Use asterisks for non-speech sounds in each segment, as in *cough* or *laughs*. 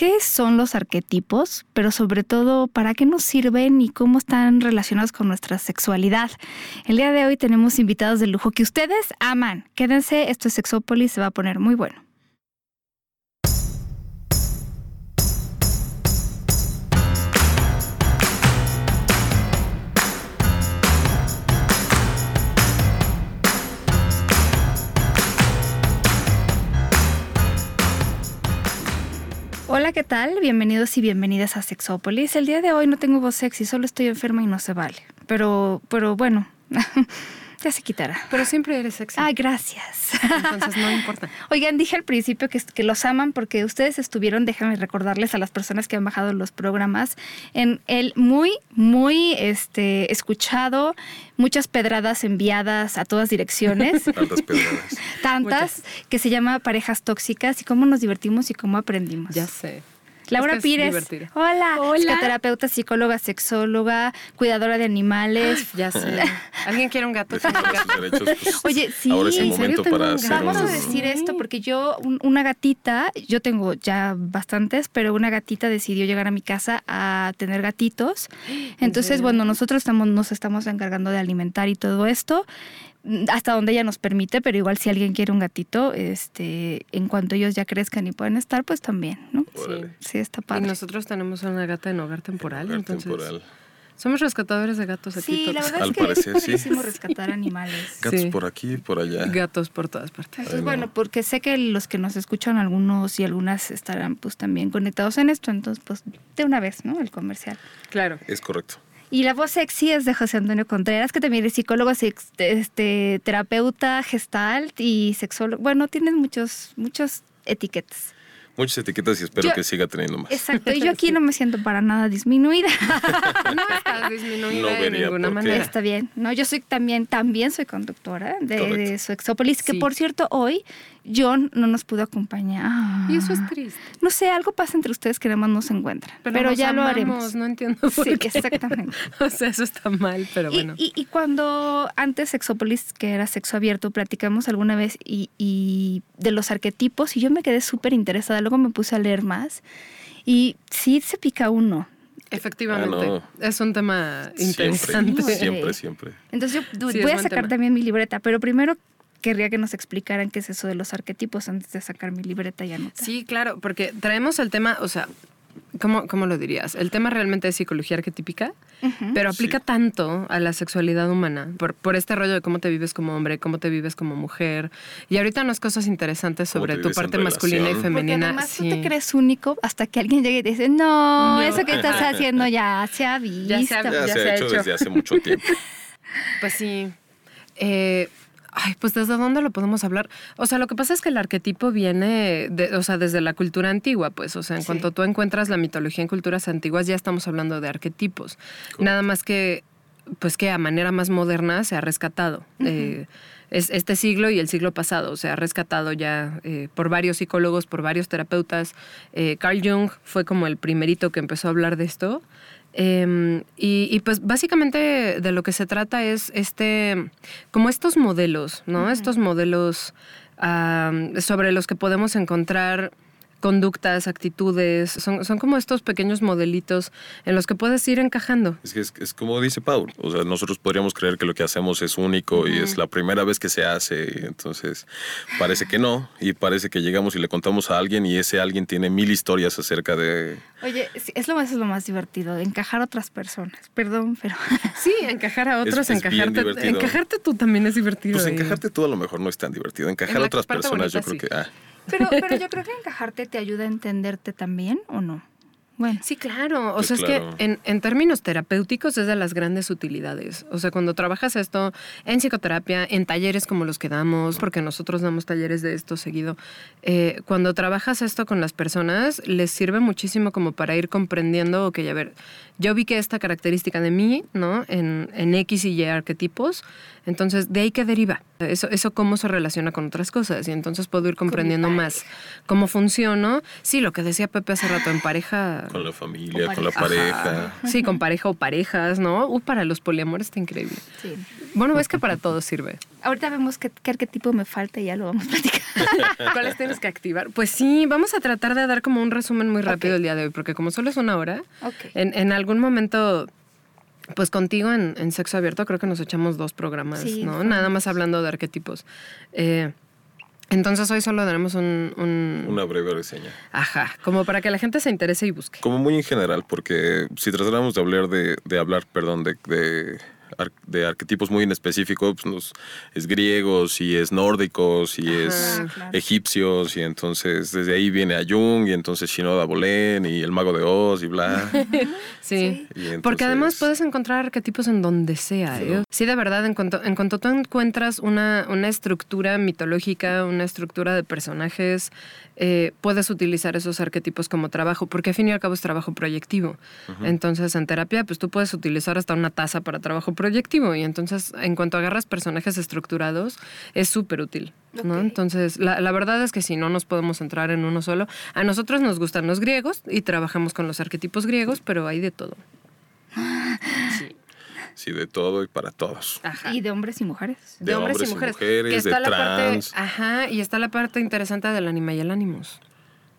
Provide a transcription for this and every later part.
¿Qué son los arquetipos? Pero sobre todo, ¿para qué nos sirven y cómo están relacionados con nuestra sexualidad? El día de hoy tenemos invitados de lujo que ustedes aman. Quédense, esto es Sexópolis, se va a poner muy bueno. ¿Qué tal? Bienvenidos y bienvenidas a Sexópolis. El día de hoy no tengo voz sexy, solo estoy enferma y no se vale. Pero, pero bueno, *laughs* ya se quitará. Pero siempre eres sexy. Ay, gracias. Entonces no importa. *laughs* Oigan, dije al principio que, que los aman porque ustedes estuvieron, déjenme recordarles a las personas que han bajado los programas, en el muy, muy este, escuchado, muchas pedradas enviadas a todas direcciones. *laughs* Tantas pedradas. *laughs* Tantas, que se llama Parejas Tóxicas y cómo nos divertimos y cómo aprendimos. Ya sé. Laura Es Pires. divertido. Hola. Hola. Psicoterapeuta, psicóloga, sexóloga, cuidadora de animales. Ya sé. *laughs* ¿Alguien quiere un gato? Sus derechos. pues, *laughs* Oye, sí, ahora es el ¿en momento para un hacer gato. Vamos a decir Sí. esto porque yo, un- una gatita, yo tengo ya bastantes, pero una gatita decidió llegar a mi casa a tener gatitos. Entonces, bueno, nosotros estamos, nos estamos encargando de alimentar y todo esto hasta donde ella nos permite, pero igual si alguien quiere un gatito, este, en cuanto ellos ya crezcan y puedan estar, pues también, ¿no? Órale. Sí, está Y padre. nosotros tenemos una gata en hogar temporal, Hogar entonces temporal. somos rescatadores de gatos aquí. Sí, la todos. verdad Al es que parecer, es sí. padrísimo rescatar animales. Gatos Sí. por aquí, por allá. Gatos por todas partes. Entonces, Ay, no. bueno, porque sé que los que nos escuchan, algunos y algunas estarán pues también conectados en esto, entonces pues de una vez, ¿no? El comercial. Claro. Es correcto. Y la voz sexy es de José Antonio Contreras, que también es psicólogo, este, terapeuta, gestalt y sexólogo. Bueno, tienes muchos, muchos etiquetas. Muchas etiquetas y espero Yo- que siga teniendo más. Exacto. Y yo aquí *laughs* no me siento para nada disminuida. *laughs* No estás *laughs* disminuida No de ninguna manera. Está bien. No, yo soy también, también soy conductora de, de Sexópolis, que Sí. por cierto, hoy John no nos pudo acompañar. Y eso es triste. No sé, algo pasa entre ustedes que nada más no se encuentran. Pero, nos ya lo haremos. No entiendo por Sí, qué. exactamente. O sea, eso está mal, pero Y- bueno. Y, y cuando antes Sexópolis, que era sexo abierto, platicamos alguna vez y, y de los arquetipos y yo me quedé súper interesada. Luego me puse a leer más y sí se pica uno. Efectivamente. Ah, no. Es un tema interesante. Siempre, siempre, siempre. Entonces yo Sí, voy a sacar tema. también mi libreta, pero primero querría que nos explicaran qué es eso de los arquetipos antes de sacar mi libreta y anotar. Sí, claro, porque traemos el tema, o sea, ¿cómo, cómo lo dirías? El tema realmente es psicología arquetípica, Ujú. pero aplica Sí. tanto a la sexualidad humana, por, por este rollo de cómo te vives como hombre, cómo te vives como mujer. Y ahorita unas cosas interesantes sobre tu parte masculina y relación. Porque femenina. además sí. tú te crees único hasta que alguien llegue y te dice, no, No. eso que estás haciendo ya se ha visto. Ya se ha- Ya, Ya se, se ha hecho, hecho. desde hace mucho tiempo. *laughs* Pues sí. Eh, ay, pues desde dónde lo podemos hablar. O sea, lo que pasa es que el arquetipo viene, de, o sea, desde la cultura antigua, pues. O sea, en Sí. cuanto tú encuentras la mitología en culturas antiguas, ya estamos hablando de arquetipos. Nada más que, pues que a manera más moderna se ha rescatado. Eh, es este siglo y el siglo pasado se ha rescatado ya eh, por varios psicólogos, por varios terapeutas. Eh, Carl Jung fue como el primerito que empezó a hablar de esto. Eh, y, y, pues básicamente de lo que se trata es este, como estos modelos, ¿no? Estos modelos sobre los que podemos encontrar conductas, actitudes, son, son como estos pequeños modelitos en los que puedes ir encajando. Es que es, es como dice Paul, o sea, nosotros podríamos creer que lo que hacemos es único y es la primera vez que se hace, y entonces parece que no, y parece que llegamos y le contamos a alguien y ese alguien tiene mil historias acerca de... Oye, es lo más, es lo más divertido, encajar a otras personas. Perdón, pero *laughs* Sí, encajar a otros, es encajarte, encajarte tú también es divertido. Pues encajarte tú a lo mejor no es tan divertido, encajar En a otras personas yo bonita, creo sí. que... Ah, Pero, pero yo creo que encajarte te ayuda a entenderte también, ¿o no? Bueno, Sí, claro. O Pues sea, es claro. que en, en términos terapéuticos es de las grandes utilidades. O sea, cuando trabajas esto en psicoterapia, en talleres como los que damos, porque nosotros damos talleres de esto seguido, eh, cuando trabajas esto con las personas, les sirve muchísimo como para ir comprendiendo, ok, a ver, yo vi que esta característica de mí, ¿no? En, en X y Y arquetipos, entonces, ¿de ahí qué deriva? Eso, eso cómo se relaciona con otras cosas. Y entonces puedo ir comprendiendo más cómo funciono. Sí, lo que decía Pepe hace rato, en pareja Con la familia, con la pareja. Sí, con pareja o parejas, ¿no? Uh, para los poliamores está increíble. Sí. Bueno, ves que para todo sirve. Ahorita vemos qué, qué arquetipo me falta y ya lo vamos a platicar. *laughs* ¿Cuáles tienes que activar? Pues sí, vamos a tratar de dar como un resumen muy rápido el día de hoy, porque como solo es una hora, Ok. en, en algún momento, pues contigo en, en Sexo Abierto creo que nos echamos dos programas, Sí, ¿no? Nada más hablando de arquetipos. Eh, entonces hoy solo daremos un... un- Una breve reseña. Ajá, como para que la gente se interese y busque. Como muy en general, porque si tratáramos de hablar de, de hablar, perdón, de, de arquetipos muy en específico, pues nos- es griegos y es nórdicos y es claro. egipcios y entonces desde ahí viene a Jung y entonces Shinoda Bolén y el mago de Oz y bla. *laughs* Sí. Y entonces- Porque además puedes encontrar arquetipos en donde sea. ¿eh? Sí, de verdad, en cuanto, en cuanto tú encuentras una, una estructura mitológica, una estructura de personajes, eh, puedes utilizar esos arquetipos como trabajo, porque al fin y al cabo es trabajo proyectivo. Entonces, en terapia, pues tú puedes utilizar hasta una taza para trabajo proyectivo. Y entonces, en cuanto agarras personajes estructurados, es súper útil. Entonces, la, la verdad es que si no nos podemos entrar en uno solo, a nosotros nos gustan los griegos y trabajamos con los arquetipos griegos, pero hay de todo. Sí. Sí, de todo y para todos. Ajá. Y de hombres y mujeres. de, de hombres, hombres y y mujeres. mujeres, que está de la trans. parte, ajá, y está la parte interesante del anima y el ánimos.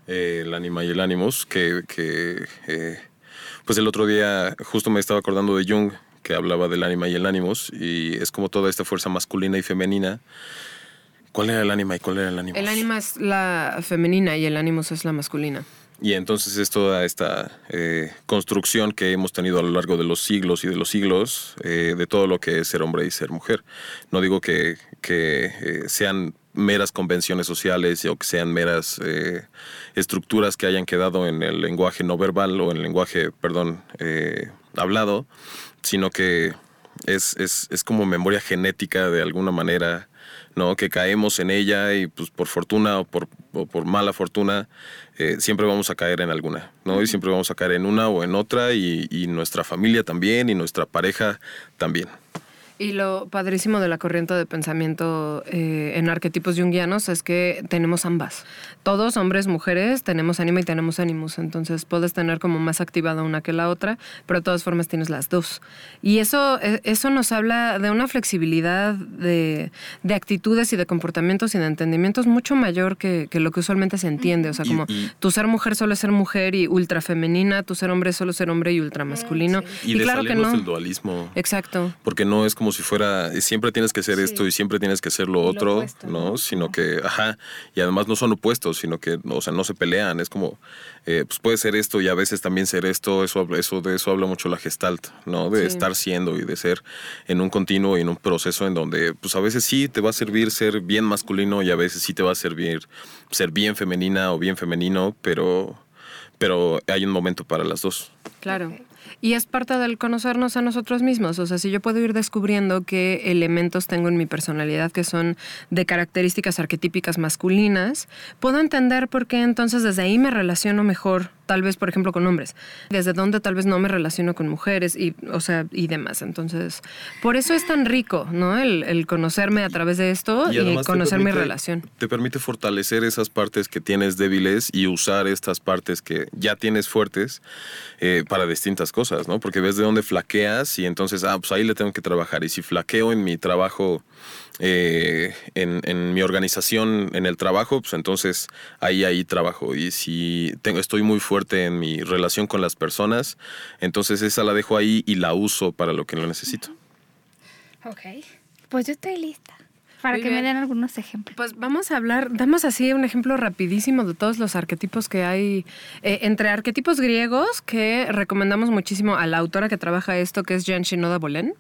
Eh, el ánima y el ánimos, que, que, eh, pues el otro día justo me estaba acordando de Jung, que hablaba del ánima y el ánimos, y es como toda esta fuerza masculina y femenina. ¿Cuál era el ánima y cuál era el ánimos? El ánima es la femenina y el ánimos es la masculina. Y entonces es toda esta eh, construcción que hemos tenido a lo largo de los siglos y de los siglos eh, de todo lo que es ser hombre y ser mujer. No digo que, que, eh, sean meras convenciones sociales o que sean meras estructuras que hayan quedado en el lenguaje no verbal o en el lenguaje, perdón, hablado, sino que es, es, es como memoria genética de alguna manera, ¿no? Que caemos en ella y pues por fortuna o por, o por mala fortuna eh, siempre vamos a caer en alguna, ¿no? Y siempre vamos a caer en una o en otra y, y nuestra familia también y nuestra pareja también. Y lo padrísimo de la corriente de pensamiento eh, en arquetipos junguianos es que tenemos ambas. Todos, hombres, mujeres, tenemos ánima y tenemos ánimos. Entonces puedes tener como más activada una que la otra, pero de todas formas tienes las dos. Y eso, eh, eso nos habla de una flexibilidad de, de actitudes y de comportamientos y de entendimientos mucho mayor que, que lo que usualmente se entiende. O sea, Y- como y- tu ser mujer solo es ser mujer y ultra femenina, tu ser hombre solo ser hombre y ultra masculino. Y, Y, de claro que no. del dualismo. Exacto. Porque no es como si fuera, siempre tienes que hacer Sí. esto y siempre tienes que hacer lo otro, opuesto, ¿no? ¿no? Sino que, ajá, y además no son opuestos, sino que, o sea, no se pelean, es como, eh, pues puede ser esto y a veces también ser esto, eso, habla- eso de eso habla mucho la gestalt, ¿no? De Sí. estar siendo y de ser en un continuo y en un proceso en donde, pues a veces sí te va a servir ser bien masculino y a veces sí te va a servir ser bien femenina o bien femenino, pero, pero hay un momento para las dos. Claro. Y es parte del conocernos a nosotros mismos. O sea, si yo puedo ir descubriendo qué elementos tengo en mi personalidad que son de características arquetípicas masculinas, puedo entender por qué entonces desde ahí me relaciono mejor, tal vez, por ejemplo, con hombres. Desde dónde tal vez no me relaciono con mujeres y, o sea, y demás. Entonces, por eso es tan rico, ¿no? El, el conocerme a través de esto y, conocer mi relación. Te permite fortalecer esas partes que tienes débiles y usar estas partes que ya tienes fuertes eh, para distintas cosas, ¿no? Porque ves de dónde flaqueas y entonces, ah, pues ahí le tengo que trabajar. Y si flaqueo en mi trabajo, eh, en, en mi organización, en el trabajo, pues entonces ahí, ahí trabajo. Y si tengo, estoy muy fuerte en mi relación con las personas, entonces esa la dejo ahí y la uso para lo que lo necesito. Ok. Pues yo estoy lista. Para Muy que bien. me den algunos ejemplos. Pues vamos a hablar, damos así un ejemplo rapidísimo de todos los arquetipos que hay, eh, entre arquetipos griegos que recomendamos muchísimo a la autora que trabaja esto, que es Jan Shinoda Bolen.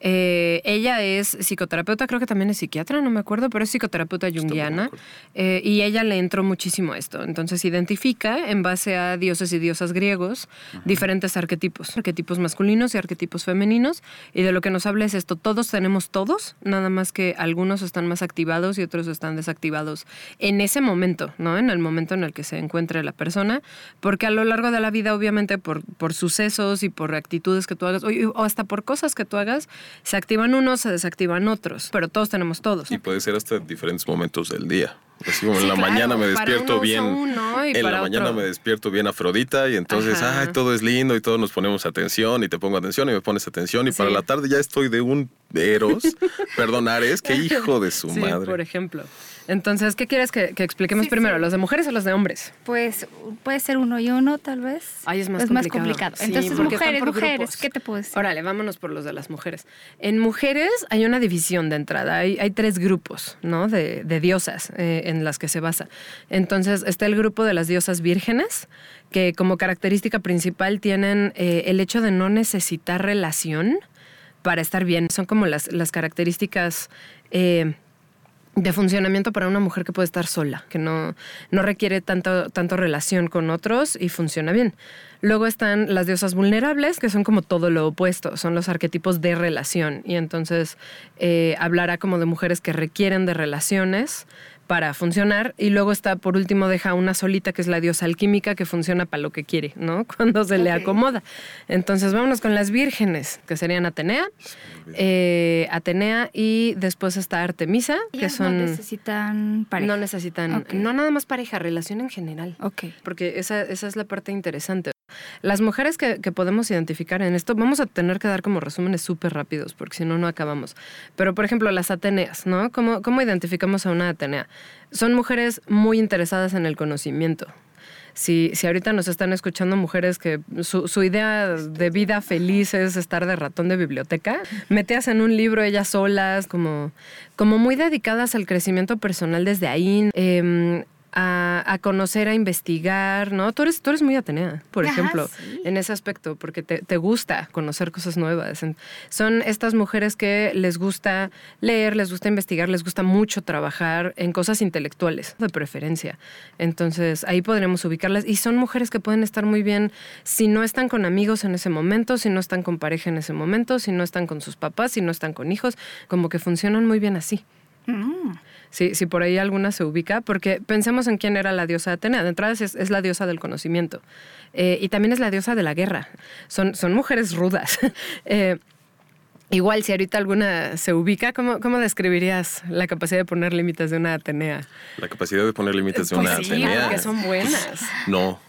Eh, ella es psicoterapeuta, creo que también es psiquiatra, no me acuerdo, pero es psicoterapeuta junguiana. eh, y ella le entró muchísimo a esto. Entonces identifica en base a dioses y diosas griegos diferentes arquetipos, arquetipos masculinos y arquetipos femeninos. Y de lo que nos habla es esto, todos tenemos todos, nada más que algunos están más activados y otros están desactivados en ese momento, ¿no? En el momento en el que se encuentre la persona, porque a lo largo de la vida, obviamente, por, por sucesos y por actitudes que tú hagas, o, o hasta por cosas que tú hagas, se activan unos, se desactivan otros, pero todos tenemos todos. Y puede ser hasta diferentes momentos del día. Así como Sí, en la claro, mañana me despierto bien. uno en la mañana otro. me despierto bien Afrodita y entonces, Ajá. ay, todo es lindo y todos nos ponemos atención y te pongo atención y me pones atención y para la tarde ya estoy de un Eros, *laughs* perdón, Ares, qué *laughs* hijo de su Sí, madre. por ejemplo. Entonces, ¿qué quieres que, que expliquemos Sí, primero? sí. ¿Los de mujeres o los de hombres? Pues puede ser uno y uno, tal vez. Ay, es más Es más complicado. complicado. Sí, Entonces, mujeres, mujeres, grupos. ¿qué te puedo decir? Órale, vámonos por los de las mujeres. En mujeres hay una división de entrada. Hay, hay tres grupos, ¿no? De, de diosas eh, en las que se basa. Entonces, está el grupo de las diosas vírgenes, que como característica principal tienen eh, el hecho de no necesitar relación para estar bien. Son como las, las características... eh, de funcionamiento para una mujer que puede estar sola, que no, no requiere tanto, tanto relación con otros y funciona bien. Luego están las diosas vulnerables, que son como todo lo opuesto, son los arquetipos de relación. Y entonces eh, hablará como de mujeres que requieren de relaciones para funcionar. Y luego está, por último, deja una solita, que es la diosa alquímica, que funciona para lo que quiere, ¿no? *laughs* Cuando se le acomoda. Entonces vámonos con las vírgenes, que serían Atenea, eh, Atenea y después está Artemisa, que son... no necesitan pareja. No necesitan, no nada más pareja, relación en general. Ok. Porque esa, esa es la parte interesante. Las mujeres que, podemos identificar en esto, vamos a tener que dar como resúmenes súper rápidos, porque si no, no acabamos. Pero, por ejemplo, las Ateneas, ¿no? ¿Cómo, ¿Cómo identificamos a una Atenea? Son mujeres muy interesadas en el conocimiento. Si, si ahorita nos están escuchando mujeres que su, idea de vida feliz es estar de ratón de biblioteca, metías en un libro ellas solas, como, como muy dedicadas al crecimiento personal desde ahí, em, a, a conocer, a investigar, ¿no? Tú eres, tú eres muy Atenea, por Ajá, ejemplo, sí. en ese aspecto, porque te, te gusta conocer cosas nuevas. Son estas mujeres que les gusta leer, les gusta investigar, les gusta mucho trabajar en cosas intelectuales, de preferencia. Entonces, ahí podremos ubicarlas. Y son mujeres que pueden estar muy bien si no están con amigos en ese momento, si no están con pareja en ese momento, si no están con sus papás, si no están con hijos, como que funcionan muy bien así. Mm. Si, si por ahí alguna se ubica, porque pensemos en quién era la diosa Atenea. De entrada es, es la diosa del conocimiento Eh, y también es la diosa de la guerra. Son, son mujeres rudas. *laughs* Eh, igual, si ahorita alguna se ubica, ¿cómo, ¿cómo describirías la capacidad de poner límites de una Atenea? La capacidad de poner límites de Pues una sí, Atenea. porque son buenas. No,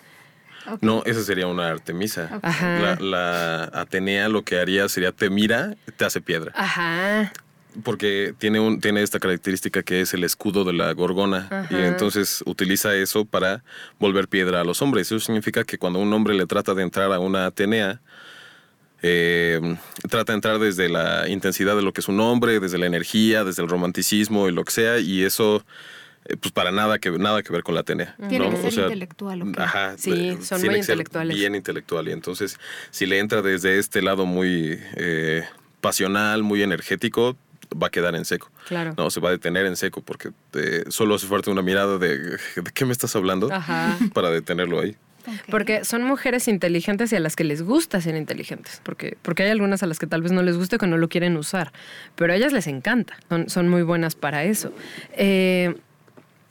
no, esa sería una Artemisa. La, la Atenea lo que haría sería te mira, te hace piedra. Ajá. Porque tiene, un, tiene esta característica que es el escudo de la gorgona. Y entonces utiliza eso para volver piedra a los hombres. Eso significa que cuando un hombre le trata de entrar a una Atenea, eh, trata de entrar desde la intensidad de lo que es un hombre, desde la energía, desde el romanticismo y lo que sea. Y eso, eh, pues para nada que, nada que ver con la Atenea. Tiene ¿no? que ser intelectual, ¿o qué? Ajá. Sí, eh, son muy intelectuales. Bien intelectual. Y entonces, si le entra desde este lado muy eh, pasional, muy energético, va a quedar en seco. Claro. No, se va a detener en seco porque eh, solo hace falta una mirada de ¿de qué me estás hablando? Ajá. *laughs* Para detenerlo ahí. Porque son mujeres inteligentes y a las que les gusta ser inteligentes. Porque, porque hay algunas a las que tal vez no les guste o que no lo quieren usar. Pero a ellas les encanta. Son, son muy buenas para eso. Eh,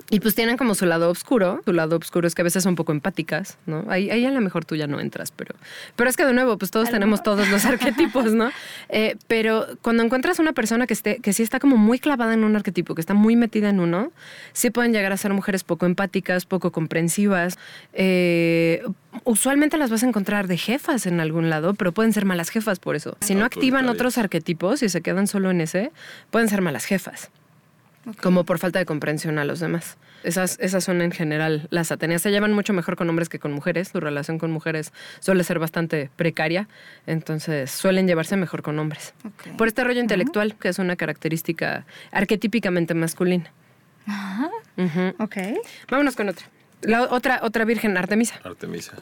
y pues tienen como su lado oscuro. Su lado oscuro es que a veces son un poco empáticas, ¿no? Ahí, ahí a lo mejor tú ya no entras, pero... Pero es que de nuevo, pues todos tenemos mejor. todos los *laughs* arquetipos, ¿no? Eh, pero cuando encuentras una persona que, esté, que sí está como muy clavada en un arquetipo, que está muy metida en uno, sí pueden llegar a ser mujeres poco empáticas, poco comprensivas. Eh, usualmente las vas a encontrar de jefas en algún lado, pero pueden ser malas jefas por eso. Si no activan otros arquetipos y se quedan solo en ese, pueden ser malas jefas Como por falta de comprensión a los demás. Esas, esas son en general las Ateneas. Se llevan mucho mejor con hombres que con mujeres. Su relación con mujeres suele ser bastante precaria, entonces suelen llevarse mejor con hombres. Por este rollo intelectual, que es una característica arquetípicamente masculina. Ajá. Ok. Vámonos con otra. La otra, otra virgen, Artemisa. Artemisa.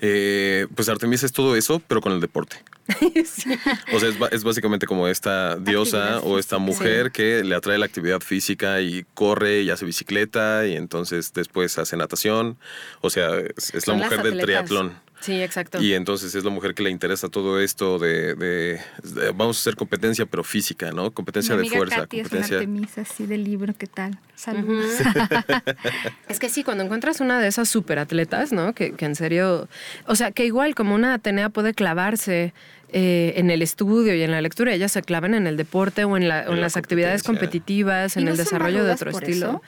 Eh, pues Artemisa es todo eso, pero con el deporte. *laughs* Sí. O sea, es, es básicamente como esta diosa Actividad o esta mujer que le atrae la actividad física y corre y hace bicicleta y entonces después hace natación. O sea, es, es la mujer del triatlón. Sí, exacto. Y entonces es la mujer que le interesa todo esto de, de- de- vamos a hacer competencia, pero física, ¿no? Competencia Mi de fuerza, Katy es una competencia. Artemisa así del libro, ¿qué tal? Saludos. *laughs* Es que sí, cuando encuentras una de esas superatletas, ¿no? Que, que en serio, o sea, que igual como una Atenea puede clavarse eh, en el estudio y en la lectura, ellas se clavan en el deporte o en, la- o en En la las actividades competitivas, ¿Y en no el desarrollo de otro estilo. eso?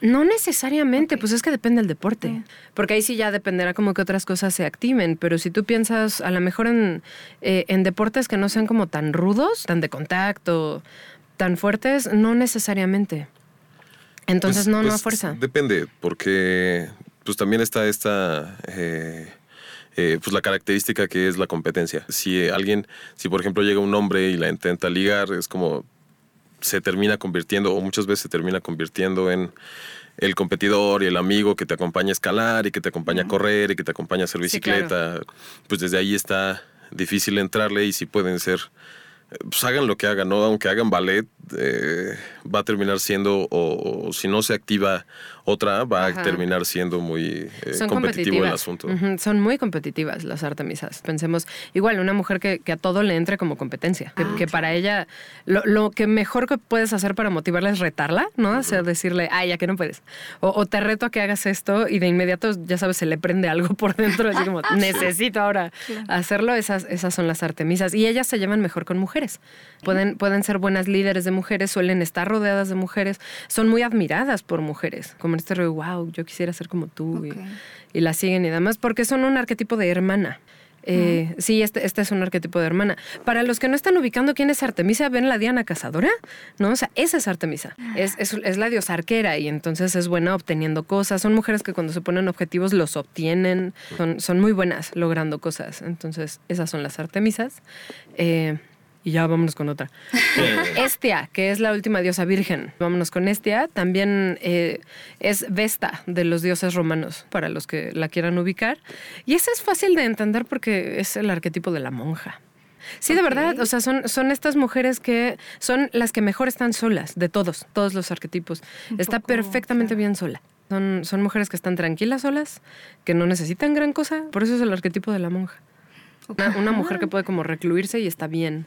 No necesariamente, pues es que depende del deporte. Porque ahí sí ya dependerá como que otras cosas se activen. Pero si tú piensas a lo mejor en, eh, en deportes que no sean como tan rudos, tan de contacto, tan fuertes, no necesariamente. Entonces, Pues- no, no a pues, fuerza. Depende, porque pues también está esta, eh, eh, pues la característica que es la competencia. Si alguien, si por ejemplo llega un hombre y la intenta ligar, es como se termina convirtiendo, o muchas veces se termina convirtiendo en el competidor y el amigo que te acompaña a escalar y que te acompaña a correr y que te acompaña a hacer Sí, claro. bicicleta. Pues desde ahí está difícil entrarle y si pueden ser eh, pues hagan lo que hagan, ¿no? Aunque hagan ballet, eh, va a terminar siendo, o, o si no se activa otra, va Ajá. a terminar siendo muy eh, competitivo el asunto. Son muy competitivas las artemisas. Pensemos, igual, una mujer que, que a todo le entre como competencia. Que, que para ella, lo, lo que mejor que puedes hacer para motivarla es retarla, ¿no? O sea, decirle, ay, ya que no puedes. O, o te reto a que hagas esto y de inmediato, ya sabes, se le prende algo *laughs* por dentro, así como, *laughs* necesito ahora hacerlo. Esas, esas son las artemisas. Y ellas se llevan mejor con mujeres. Pueden, pueden ser buenas líderes de mujeres, suelen estar rodeadas de mujeres, son muy admiradas por mujeres. Como en este rollo, wow, yo quisiera ser como tú. y- Ok. y la siguen y demás, porque son un arquetipo de hermana. Eh, Sí, este, este es un arquetipo de hermana. Para los que no están ubicando quién es Artemisa, ven la Diana Cazadora, ¿no? O sea, esa es Artemisa. Es, es, es la diosa arquera y entonces es buena obteniendo cosas. Son mujeres que cuando se ponen objetivos los obtienen. Son, son muy buenas logrando cosas. Entonces, esas son las Artemisas. Eh, y ya vámonos con otra. Estia, que es la última diosa virgen. Vámonos con Estia. También eh, es Vesta de los dioses romanos, para los que la quieran ubicar. Y esa es fácil de entender porque es el arquetipo de la monja. Sí, de verdad, o sea, son, son estas mujeres que son las que mejor están solas, de todos, todos los arquetipos. Un Está poco, perfectamente claro. bien sola. Son, son mujeres que están tranquilas solas, que no necesitan gran cosa, por eso es el arquetipo de la monja. Una, una mujer que puede como recluirse y está bien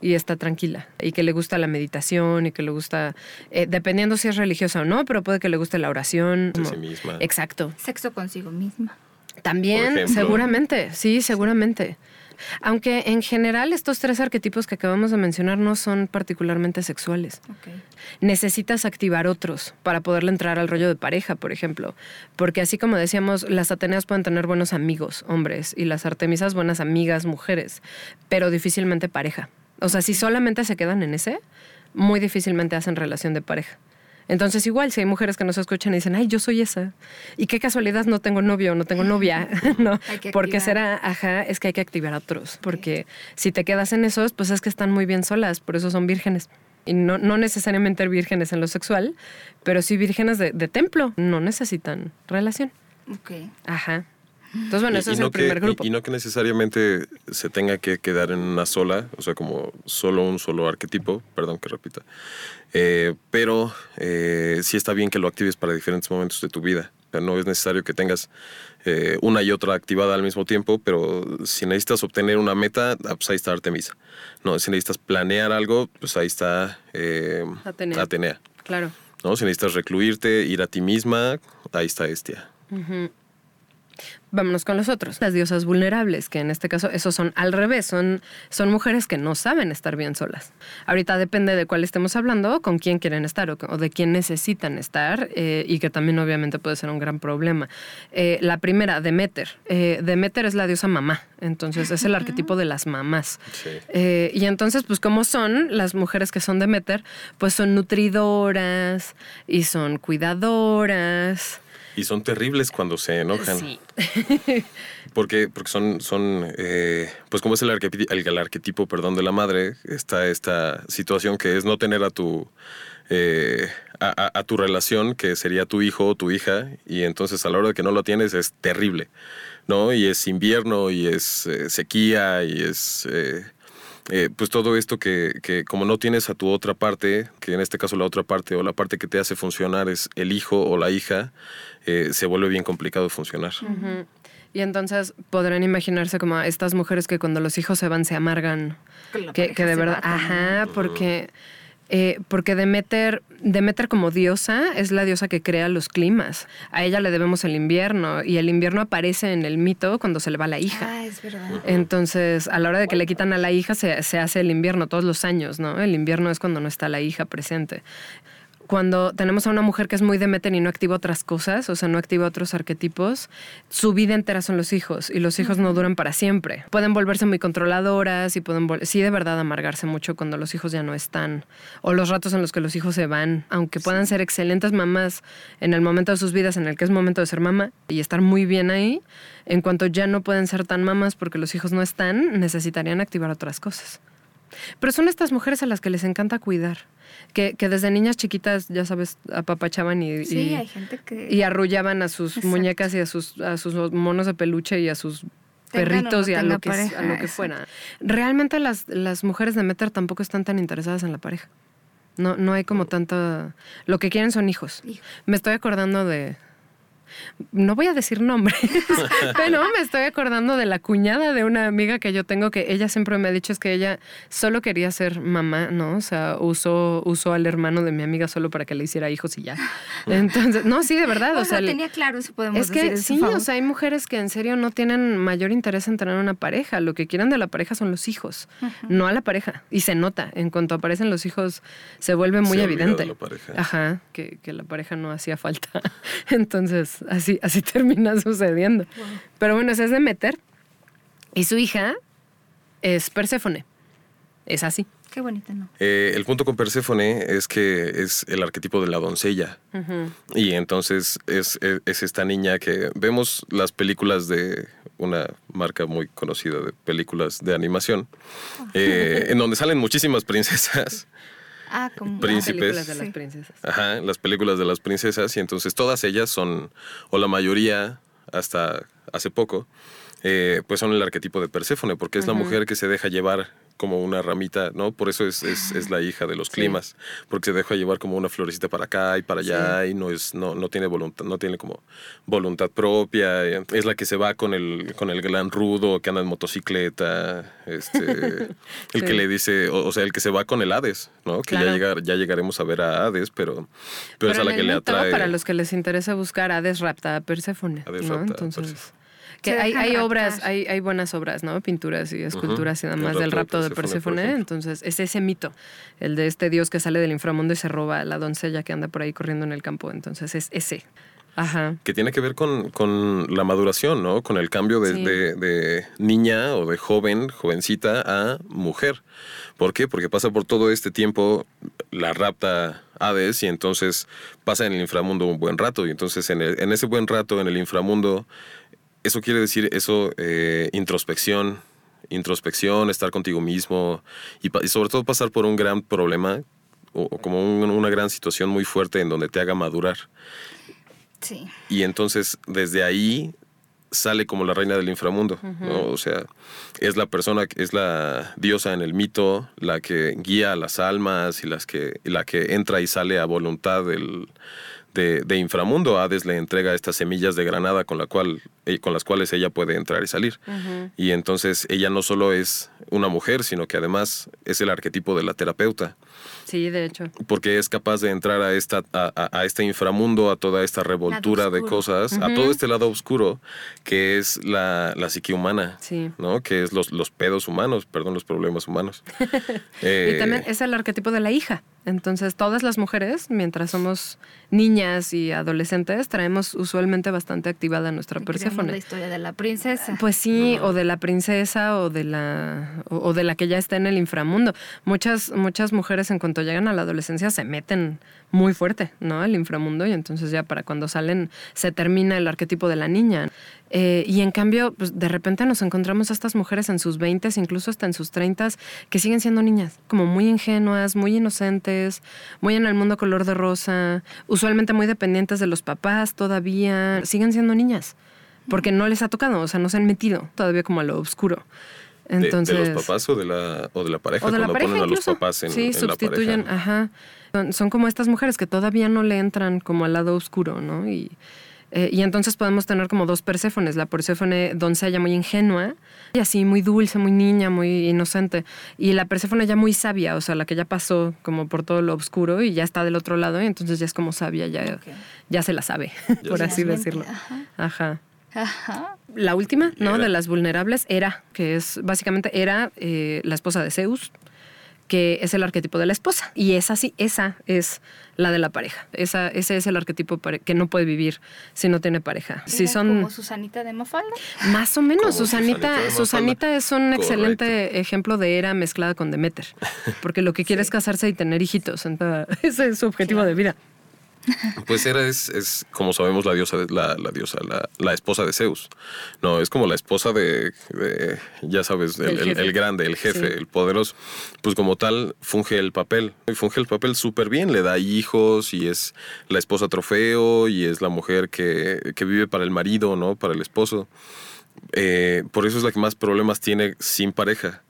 y está tranquila y que le gusta la meditación y que le gusta, eh, dependiendo si es religiosa o no, pero puede que le guste la oración. De como- sí misma. Exacto. Sexo consigo misma. También, seguramente, sí, seguramente. Aunque en general estos tres arquetipos que acabamos de mencionar no son particularmente sexuales. Necesitas activar otros para poderle entrar al rollo de pareja, por ejemplo. Porque así como decíamos, las Ateneas pueden tener buenos amigos, hombres, y las Artemisas buenas amigas, mujeres, pero difícilmente pareja. O sea, si solamente se quedan en ese, muy difícilmente hacen relación de pareja. Entonces, igual, si hay mujeres que nos escuchan y dicen, ay, yo soy esa. Y qué casualidad no tengo novio o no tengo novia, *laughs* ¿no? Porque será, ajá, es que hay que activar a otros. Porque si te quedas en esos, pues es que están muy bien solas, por eso son vírgenes. Y no, no necesariamente vírgenes en lo sexual, pero sí vírgenes de, de templo. No necesitan relación. Ok. Ajá. Entonces, bueno, Y- ese y es no el primer que, y- grupo. Y, no que necesariamente se tenga que quedar en una sola, o sea, como solo un solo arquetipo, perdón que repita. Eh, pero eh, sí está bien que lo actives para diferentes momentos de tu vida. O sea, no es necesario que tengas eh, una y otra activada al mismo tiempo, pero si necesitas obtener una meta, ah, pues ahí está Artemisa. No, si necesitas planear algo, pues ahí está eh, Atenea. Atenea. Claro. ¿no? Si necesitas recluirte, ir a ti misma, ahí está Estia. Vámonos con los otros. Las diosas vulnerables, que en este caso esos son al revés, son, son mujeres que no saben estar bien solas. Ahorita depende de cuál estemos hablando, con quién quieren estar o, o de quién necesitan estar eh, y que también obviamente puede ser un gran problema. Eh, la primera, Demeter. Eh, Demeter es la diosa mamá, entonces es el arquetipo de las mamás. Sí. Y entonces, pues, ¿cómo son las mujeres que son Demeter? Pues son nutridoras y son cuidadoras. Y son terribles cuando se enojan. Sí. *laughs* Porque, porque son, son eh, pues como es el arquetipo, el, el arquetipo perdón, de la madre, está esta situación que es no tener a tu, eh, a, a- a tu relación, que sería tu hijo o tu hija, y entonces a la hora de que no lo tienes es terrible, ¿no? Y es invierno, y es eh, sequía, y es... eh, eh, pues todo esto que, que como no tienes a tu otra parte, que en este caso la otra parte o la parte que te hace funcionar es el hijo o la hija, eh, se vuelve bien complicado funcionar. Y entonces podrán imaginarse como a estas mujeres que cuando los hijos se van se amargan. Que de verdad, ajá, porque Eh, porque Demeter, Demeter como diosa es la diosa que crea los climas. A ella le debemos el invierno y el invierno aparece en el mito cuando se le va la hija. Ah, es verdad. Entonces, a la hora de que le quitan a la hija, se, se hace el invierno todos los años, ¿no? El invierno es cuando no está la hija presente cuando tenemos a una mujer que es muy Demeter y no activa otras cosas, o sea, no activa otros arquetipos, su vida entera son los hijos y los hijos no duran para siempre. Pueden volverse muy controladoras y pueden, sí, de verdad, amargarse mucho cuando los hijos ya no están o los ratos en los que los hijos se van, aunque puedan ser excelentes mamás en el momento de sus vidas en el que es momento de ser mamá y estar muy bien ahí, en cuanto ya no pueden ser tan mamás porque los hijos no están, necesitarían activar otras cosas. Pero son estas mujeres a las que les encanta cuidar que, desde niñas chiquitas, ya sabes, apapachaban y, sí, hay gente que... y arrullaban a sus muñecas y a sus, a sus monos de peluche y a sus perritos y a lo, que, a lo que fuera. Realmente las, las mujeres de Meter tampoco están tan interesadas en la pareja. No, no hay como tanto... Lo que quieren son hijos. Me estoy acordando de, no voy a decir nombre, *laughs* pero me estoy acordando de la cuñada de una amiga que yo tengo que ella siempre me ha dicho es que ella solo quería ser mamá, ¿no? O sea, usó, usó al hermano de mi amiga solo para que le hiciera hijos y ya. Entonces, no, sí, de verdad. O, sea, tenía claro, eso podemos es que sí, o sea, hay mujeres que en serio no tienen mayor interés en tener una pareja. Lo que quieren de la pareja son los hijos, no a la pareja. Y se nota, en cuanto aparecen los hijos, se vuelve muy evidente. Ajá, que, que la pareja no hacía falta. *laughs* Entonces, así, así *laughs* termina sucediendo. Pero bueno, ese es de meter. Y su hija es Perséfone. Es así. Qué bonita, ¿no? Eh, el punto con Perséfone es que es el arquetipo de la doncella. Y entonces es, esta niña que vemos las películas de una marca muy conocida de películas de animación, eh, en donde salen muchísimas princesas. *laughs* Ah, como príncipes. Las películas de las princesas. Ajá, las películas de las princesas. Y entonces todas ellas son, o la mayoría, hasta hace poco, eh, pues son el arquetipo de Perséfone, porque es la mujer que se deja llevar como una ramita, ¿no? Por eso es, es, la hija de los climas, porque se deja llevar como una florecita para acá y para allá y no es no, no tiene voluntad, no tiene como voluntad propia, eh, es la que se va con el con el gran rudo que anda en motocicleta, este *laughs* el que le dice, o, sea, el que se va con el Hades, ¿no? Que ya llegar, ya llegaremos a ver a Hades, pero pero, es a la que le atrae. Para los que les interesa buscar Hades rapta a Perséfone, Hades ¿no? Entonces hay, obras, hay, hay, buenas obras, ¿no? Pinturas y esculturas y demás del rapto de Perséfone. Entonces, es ese mito, el de este dios que sale del inframundo y se roba a la doncella que anda por ahí corriendo en el campo. Entonces, es ese. Ajá. Que tiene que ver con, la maduración, ¿no? Con el cambio de, de, niña o de joven, jovencita a mujer. ¿Por qué? Porque pasa por todo este tiempo, la rapta Hades y entonces pasa en el inframundo un buen rato. Y entonces en, en ese buen rato, en el inframundo, eso quiere decir eso, eh, introspección, introspección, estar contigo mismo y, sobre todo pasar por un gran problema o, como una gran situación muy fuerte en donde te haga madurar. Sí. Y entonces desde ahí sale como la reina del inframundo, O sea, es la persona, es la diosa en el mito, la que guía a las almas y las que, la que entra y sale a voluntad del, de, inframundo, Hades le entrega estas semillas de granada con, la cual, eh, con las cuales ella puede entrar y salir. Y entonces ella no solo es una mujer, sino que además es el arquetipo de la terapeuta. Sí, de hecho. Porque es capaz de entrar a, esta, a, este inframundo, a toda esta revoltura de cosas, a todo este lado oscuro que es la, la psique humana, sí. ¿no? Que es los, los pedos humanos, perdón, los problemas humanos. *laughs* y también eh, es el arquetipo de la hija. Entonces, todas las mujeres, mientras somos niñas y adolescentes, traemos usualmente bastante activada nuestra Perséfone. la historia de la princesa. Pues sí, o de la princesa o de la o, de la que ya está en el inframundo. Muchas muchas mujeres en cuanto llegan a la adolescencia se meten muy fuerte, ¿no? Al inframundo y entonces ya para cuando salen se termina el arquetipo de la niña. Eh, y en cambio, pues de repente nos encontramos a estas mujeres en sus 20, incluso hasta en sus 30, que siguen siendo niñas, como muy ingenuas, muy inocentes, muy en el mundo color de rosa, usualmente muy dependientes de los papás todavía, siguen siendo niñas, porque no les ha tocado, o sea, no se han metido todavía como a lo oscuro. Entonces, de, los papás o de la, o de la pareja? O de la pareja ponen a los papás en, sí, sustituyen, ajá. Son, como estas mujeres que todavía no le entran como al lado oscuro, ¿no? Y Eh, y entonces podemos tener como dos Perséfones, la Perséfone doncella muy ingenua, y así muy dulce, muy niña, muy inocente, y la Perséfone ya muy sabia, o sea, la que ya pasó como por todo lo oscuro y ya está del otro lado, y entonces ya es como sabia, ya, ya se la sabe, por así decirlo. Ajá. Ajá. La última, ¿no? De las vulnerables era, que es básicamente era eh, la esposa de Zeus, que es el arquetipo de la esposa. Y esa sí, esa es la de la pareja. Esa, ese es el arquetipo que no puede vivir si no tiene pareja. Si son como Susanita de Mafalda. Más o menos. Susanita, Susanita, es un excelente ejemplo de era mezclada con Demeter. Porque lo que quiere *laughs* es casarse y tener hijitos. *laughs* ese es su objetivo de vida. Pues Hera es, es, como sabemos, la diosa, la, la diosa, la, esposa de Zeus. No, es como la esposa de, ya sabes, el, grande, el jefe, el poderoso. Pues como tal, funge el papel. Y funge el papel súper bien, le da hijos y es la esposa trofeo y es la mujer que, que vive para el marido, ¿no? Para el esposo. Eh, por eso es la que más problemas tiene sin pareja.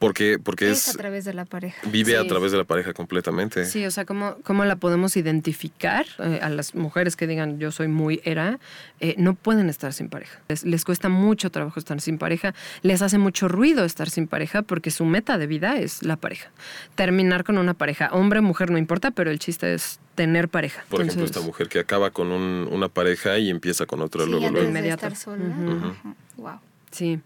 Porque, porque es, a través de la pareja. Vive a través de la pareja completamente. Sí, o sea, ¿cómo, cómo la podemos identificar? Eh, a las mujeres que digan yo soy muy era, eh, no pueden estar sin pareja. Les, cuesta mucho trabajo estar sin pareja, les hace mucho ruido estar sin pareja porque su meta de vida es la pareja. Terminar con una pareja, hombre, mujer, no importa, pero el chiste es tener pareja. Por ejemplo, esta mujer que acaba con una pareja y empieza con otra luego, luego. De estar sola. Wow. Sí.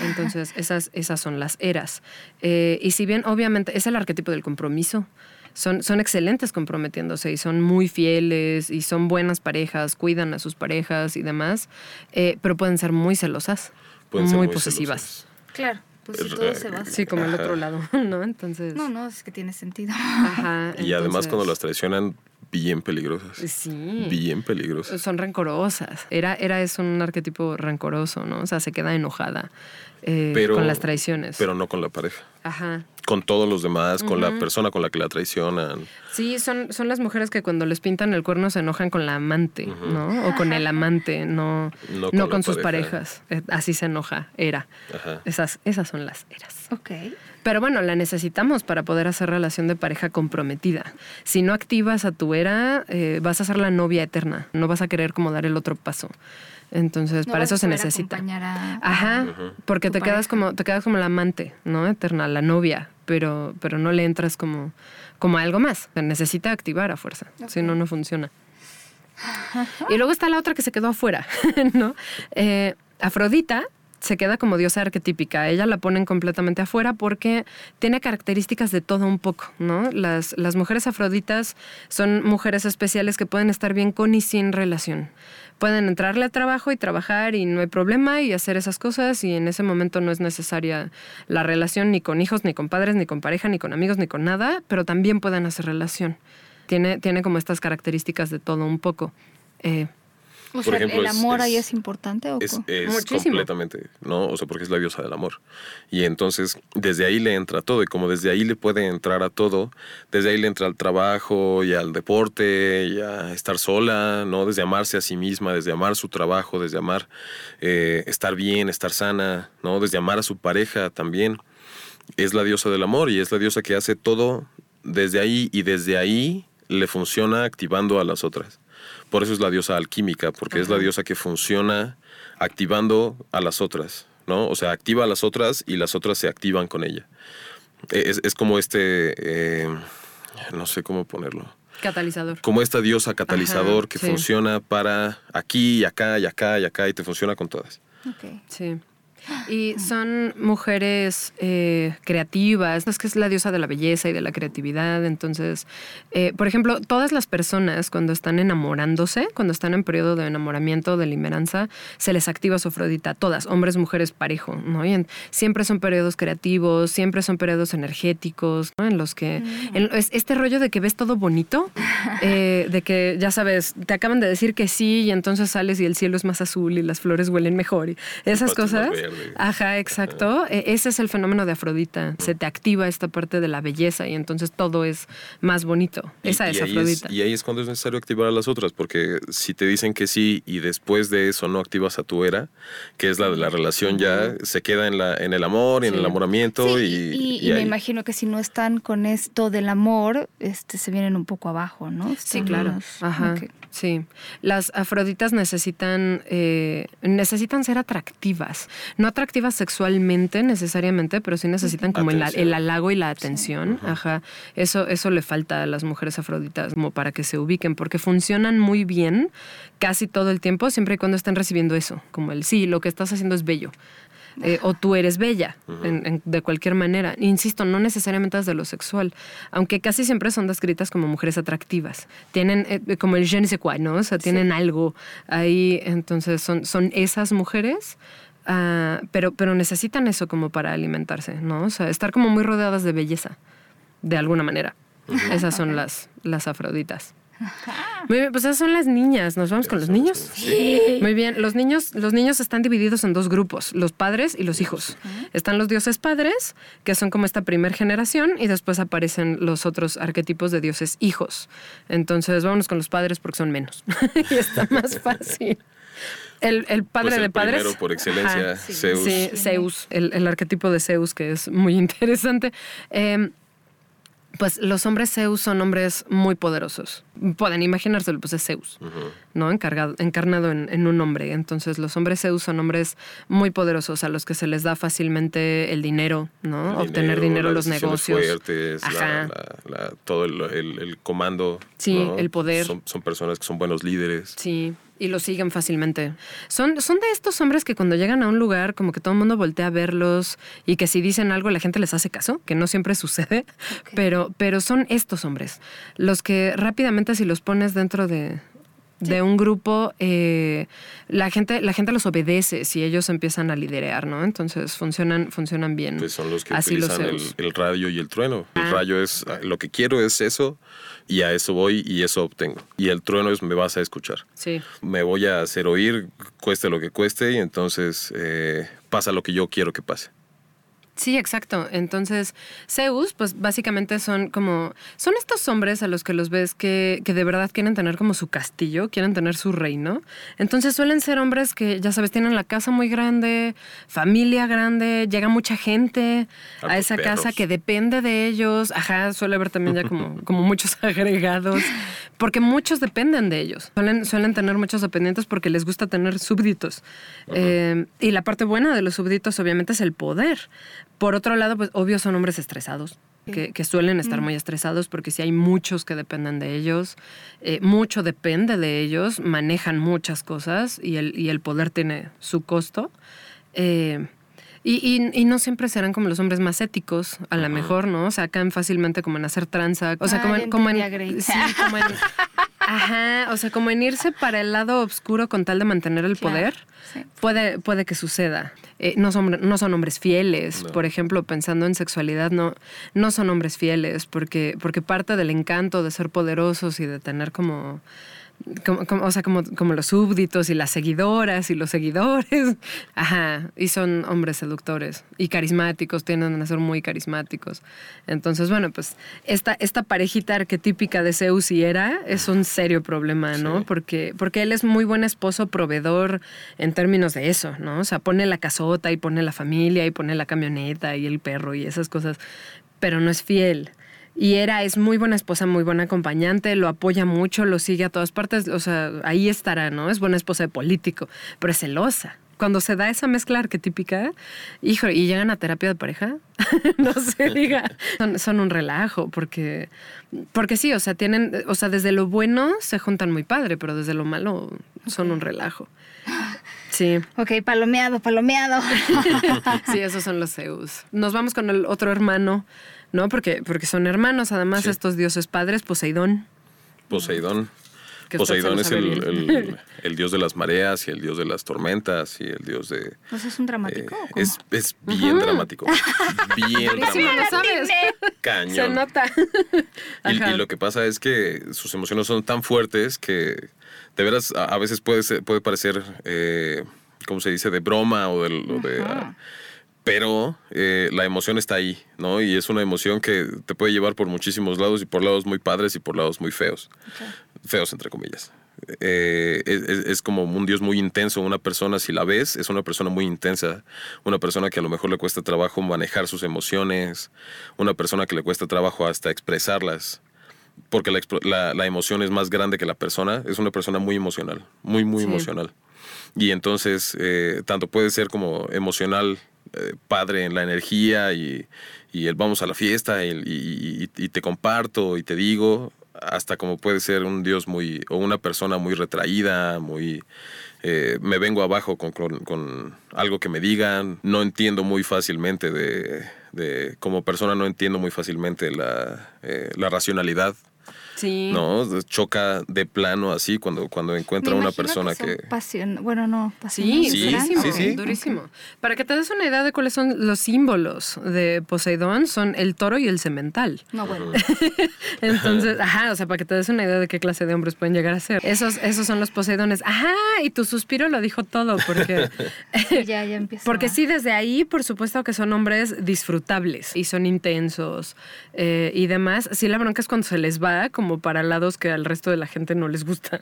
Entonces, esas, esas son las eras. Eh, y si bien, obviamente, es el arquetipo del compromiso. Son, son excelentes comprometiéndose y son muy fieles y son buenas parejas, cuidan a sus parejas y demás, eh, pero pueden ser muy celosas, muy, posesivas. Claro. Pues si todo se va Sí, como el otro lado, *laughs* ¿no? Entonces. No, no, es que tiene sentido. Ajá. Y además, cuando las traicionan, bien peligrosas. Sí. Bien peligrosas. Son rencorosas. Era, era es un arquetipo rencoroso, ¿no? O sea, se queda enojada eh, con las traiciones. Pero no con la pareja. Ajá. Con todos los demás, con la persona con la que la traicionan. Sí, son, son las mujeres que cuando les pintan el cuerno se enojan con la amante, ¿no? O con el amante, no, no con, sus parejas. Eh, así se enoja, era. Ajá. Esas, esas son las eras. Ok. Pero bueno, la necesitamos para poder hacer relación de pareja comprometida. Si no activas a tu era, eh, vas a ser la novia eterna. No vas a querer como dar el otro paso. Entonces, para eso se necesita. Ajá, porque te quedas como te quedas como la amante, ¿no? Eterna, la novia, pero pero no le entras como como algo más. Se necesita activar a fuerza, si no no funciona. Y luego está la otra que se quedó afuera, *laughs* ¿no? Eh, Afrodita se queda como diosa arquetípica. Ella la ponen completamente afuera porque tiene características de todo un poco, ¿no? Las, las mujeres afroditas son mujeres especiales que pueden estar bien con y sin relación. Pueden entrarle a trabajo y trabajar y no hay problema y hacer esas cosas y en ese momento no es necesaria la relación ni con hijos, ni con padres, ni con pareja, ni con amigos, ni con nada, pero también pueden hacer relación. Tiene, tiene como estas características de todo un poco. Eh, o sea, ¿el amor ahí es importante o Es, es completamente, ¿no? O sea, porque es la diosa del amor. Y entonces, desde ahí le entra todo. Y como desde ahí le puede entrar a todo, desde ahí le entra al trabajo y al deporte y a estar sola, ¿no? Desde amarse a sí misma, desde amar su trabajo, desde amar eh, estar bien, estar sana, ¿no? Desde amar a su pareja también. Es la diosa del amor y es la diosa que hace todo desde ahí y desde ahí le funciona activando a las otras. Por eso es la diosa alquímica, porque es la diosa que funciona activando a las otras, ¿no? O sea, activa a las otras y las otras se activan con ella. E, es, como este, eh, no sé cómo ponerlo. Catalizador. Como esta diosa catalizador que funciona para aquí y acá y acá y acá y te funciona con todas. Ok. Sí. Y son mujeres eh, creativas, es que es la diosa de la belleza y de la creatividad. Entonces, eh, por ejemplo, todas las personas cuando están enamorándose, cuando están en periodo de enamoramiento, de limeranza, se les activa su Afrodita, todas, hombres, mujeres, parejo, ¿no? Y siempre son periodos creativos, siempre son periodos energéticos, ¿no? En los que, mm. este rollo de que ves todo bonito, *laughs* eh, de que, ya sabes, te acaban de decir que sí y entonces sales y el cielo es más azul y las flores huelen mejor y esas cosas. Verde. Ajá, exacto. E- Ese es el fenómeno de Afrodita. Se te activa esta parte de la belleza y entonces todo es más bonito. Esa y es Afrodita. y ahí es cuando es necesario activar a las otras, porque si te dicen que sí y después de eso no activas a tu era, que es la de la relación ya, se queda en, la, en el amor, y en Sí. el enamoramiento Sí, y, y, y y me ahí. imagino que si no están con esto del amor, este, se vienen un poco abajo, ¿no? Sí, Están claro. más- Ajá. Sí. Las afroditas necesitan, eh, necesitan ser atractivas. No atractivas sexualmente necesariamente, pero sí necesitan como el, halago y la atención. Ajá. Eso, eso le falta a las mujeres afroditas como para que se ubiquen, porque funcionan muy bien casi todo el tiempo, siempre y cuando estén recibiendo eso, como el sí, lo que estás haciendo es bello. Eh, o tú eres bella, en- en- de cualquier manera. Insisto, no necesariamente desde lo sexual, aunque casi siempre son descritas como mujeres atractivas. Tienen eh, como el je ne sais quoi, ¿no? O sea, tienen algo ahí, entonces son, son esas mujeres. Ah, pero, pero necesitan eso como para alimentarse, ¿no? O sea, estar como muy rodeadas de belleza, de alguna manera. Esas son las, las afroditas. Muy bien, pues esas son las niñas. ¿Nos vamos con los niños? Muy bien, los niños, los niños están divididos en dos grupos, los padres y los hijos. Están los dioses padres, que son como esta primer generación, y después aparecen los otros arquetipos de dioses hijos. Entonces, vámonos con los padres porque son menos. *laughs* y está más fácil. El, el padre Pues el de padres. primero por excelencia, Ajá. Zeus. Sí, Zeus, el, el arquetipo de Zeus, que es muy *laughs* interesante. Eh, pues los hombres Zeus son hombres muy poderosos. Pueden imaginárselo, pues es Zeus, ¿no? Encargado, encarnado en, en un hombre. Entonces los hombres Zeus son hombres muy poderosos a los que se les da fácilmente el dinero, ¿no? El Obtener dinero, las los negocios. fuertes, la- Ajá. la- la- todo el, el- el comando. Sí, ¿no? el poder. Son, son personas que son buenos líderes. Sí, y lo siguen fácilmente. Son, son de estos hombres que cuando llegan a un lugar, como que todo el mundo voltea a verlos y que si dicen algo la gente les hace caso, que no siempre *laughs* sucede, pero, pero son estos hombres, los que rápidamente si los pones dentro de, de un grupo, eh, la, gente, la gente los obedece si ellos empiezan a liderear, ¿no? Entonces funcionan, funcionan bien. Son los que Así los el, radio y el trueno. El Ah. rayo es lo que quiero es eso y a eso voy y eso obtengo. Y el trueno es me vas a escuchar. Sí. Me voy a hacer oír, cueste lo que cueste, y entonces eh, pasa lo que yo quiero que pase. Sí, exacto. Entonces, Zeus, pues básicamente son como. Son estos hombres a los que los ves que, que de verdad quieren tener como su castillo, quieren tener su reino. Entonces suelen ser hombres que, ya sabes, tienen la casa muy grande, familia grande, llega mucha gente a esa casa que depende de ellos. Ajá, suele haber también ya como, *laughs* como muchos *laughs* agregados, porque muchos dependen de ellos. Suelen, suelen tener muchos dependientes porque les gusta tener súbditos. Eh, y la parte buena de los súbditos obviamente es el poder. Por otro lado, pues obvio son hombres estresados. Que, que suelen estar muy estresados porque si hay muchos que dependen de ellos, eh, mucho depende de ellos, manejan muchas cosas y el, y el poder tiene su costo. Eh, y, y- y no siempre serán como los hombres más éticos, a lo mejor, ¿no? O sea, caen fácilmente como en hacer tranza. O sea, Ah, como, en, como en. Sí, como en. Ajá, o sea, como en irse para el lado oscuro con tal de mantener el Claro, poder. sí. Puede, puede que suceda. Eh, no, son, no son hombres fieles. Por ejemplo, pensando en sexualidad, no, no son hombres fieles, porque, porque parte del encanto de ser poderosos y de tener como. Como- como- o sea, como, como los súbditos y las seguidoras y los seguidores. *laughs* Ajá. Y son hombres seductores y carismáticos, tienden a ser muy carismáticos. Entonces, bueno, pues esta, esta parejita arquetípica de Zeus y Hera es un serio problema, ¿no? Sí. Porque, porque él es muy buen esposo, proveedor en términos de eso, ¿no? O sea, pone la casota y pone la familia y pone la camioneta y el perro y esas cosas, pero no es fiel. Y Hera es muy buena esposa, muy buena acompañante, lo apoya mucho, lo sigue a todas partes, o sea, ahí estará, ¿no? Es buena esposa de político, pero es celosa. Cuando se da esa mezcla arquetípica, hijo, y llegan a terapia de pareja, *laughs* no se diga, son, son un relajo, porque, porque sí, o sea, tienen, o sea, desde lo bueno se juntan muy padre, pero desde lo malo son un relajo. Sí, Ok, palomeado, palomeado. *laughs* sí, esos son los Zeus. Nos vamos con el otro hermano, ¿no? Porque, porque son hermanos, además, Sí. estos dioses padres, Poseidón. Poseidón. Poseidón lo es el, el- el dios de las mareas y el dios de las tormentas y el dios de... ¿Pues es un eh, dramático? o cómo? es, es bien dramático. *laughs* Bien dramático. lo sabes. Cañón. Se nota. Y, lo que pasa es que sus emociones son tan fuertes que de veras a, a veces puede, ser- puede parecer eh, ¿cómo se dice? De broma o de... o de, Ajá. Pero eh, la emoción está ahí, ¿no? Y es una emoción que te puede llevar por muchísimos lados y por lados muy padres y por lados muy feos. Feos, entre comillas. Eh, es, es- como un Dios muy intenso. Una persona, si la ves, es una persona muy intensa. Una persona que a lo mejor le cuesta trabajo manejar sus emociones. Una persona que le cuesta trabajo hasta expresarlas. Porque la, la- la emoción es más grande que la persona. Es una persona muy emocional. Muy, muy Sí. emocional. Y entonces, eh, tanto puede ser como emocional, eh, padre en la energía y, y el vamos a la fiesta y, y- te comparto y te digo, hasta como puede ser un Dios muy, o una persona muy retraída, muy... eh, me vengo abajo con, con- con algo que me digan, no entiendo muy fácilmente de... de- como persona no entiendo muy fácilmente la, eh, la racionalidad, Sí. ¿no? Choca de plano así cuando, cuando encuentra Me una persona son que... pasión- bueno, no, Sí, pasiones Sí, durísimo, sí, sí. durísimo. Para que te des una idea de cuáles son los símbolos de Poseidón, son el toro y el cemental. No, bueno. *laughs* Entonces, ajá, o sea, para que te des una idea de qué clase de hombres pueden llegar a ser. Esos, esos son los Poseidones. Ajá, y tu suspiro lo dijo todo, porque, *laughs* ya, ya *laughs* empiezo. porque sí, desde ahí, por supuesto que son hombres disfrutables y son intensos eh, y demás. Sí, la bronca es cuando se les va como para lados que al resto de la gente no les gusta.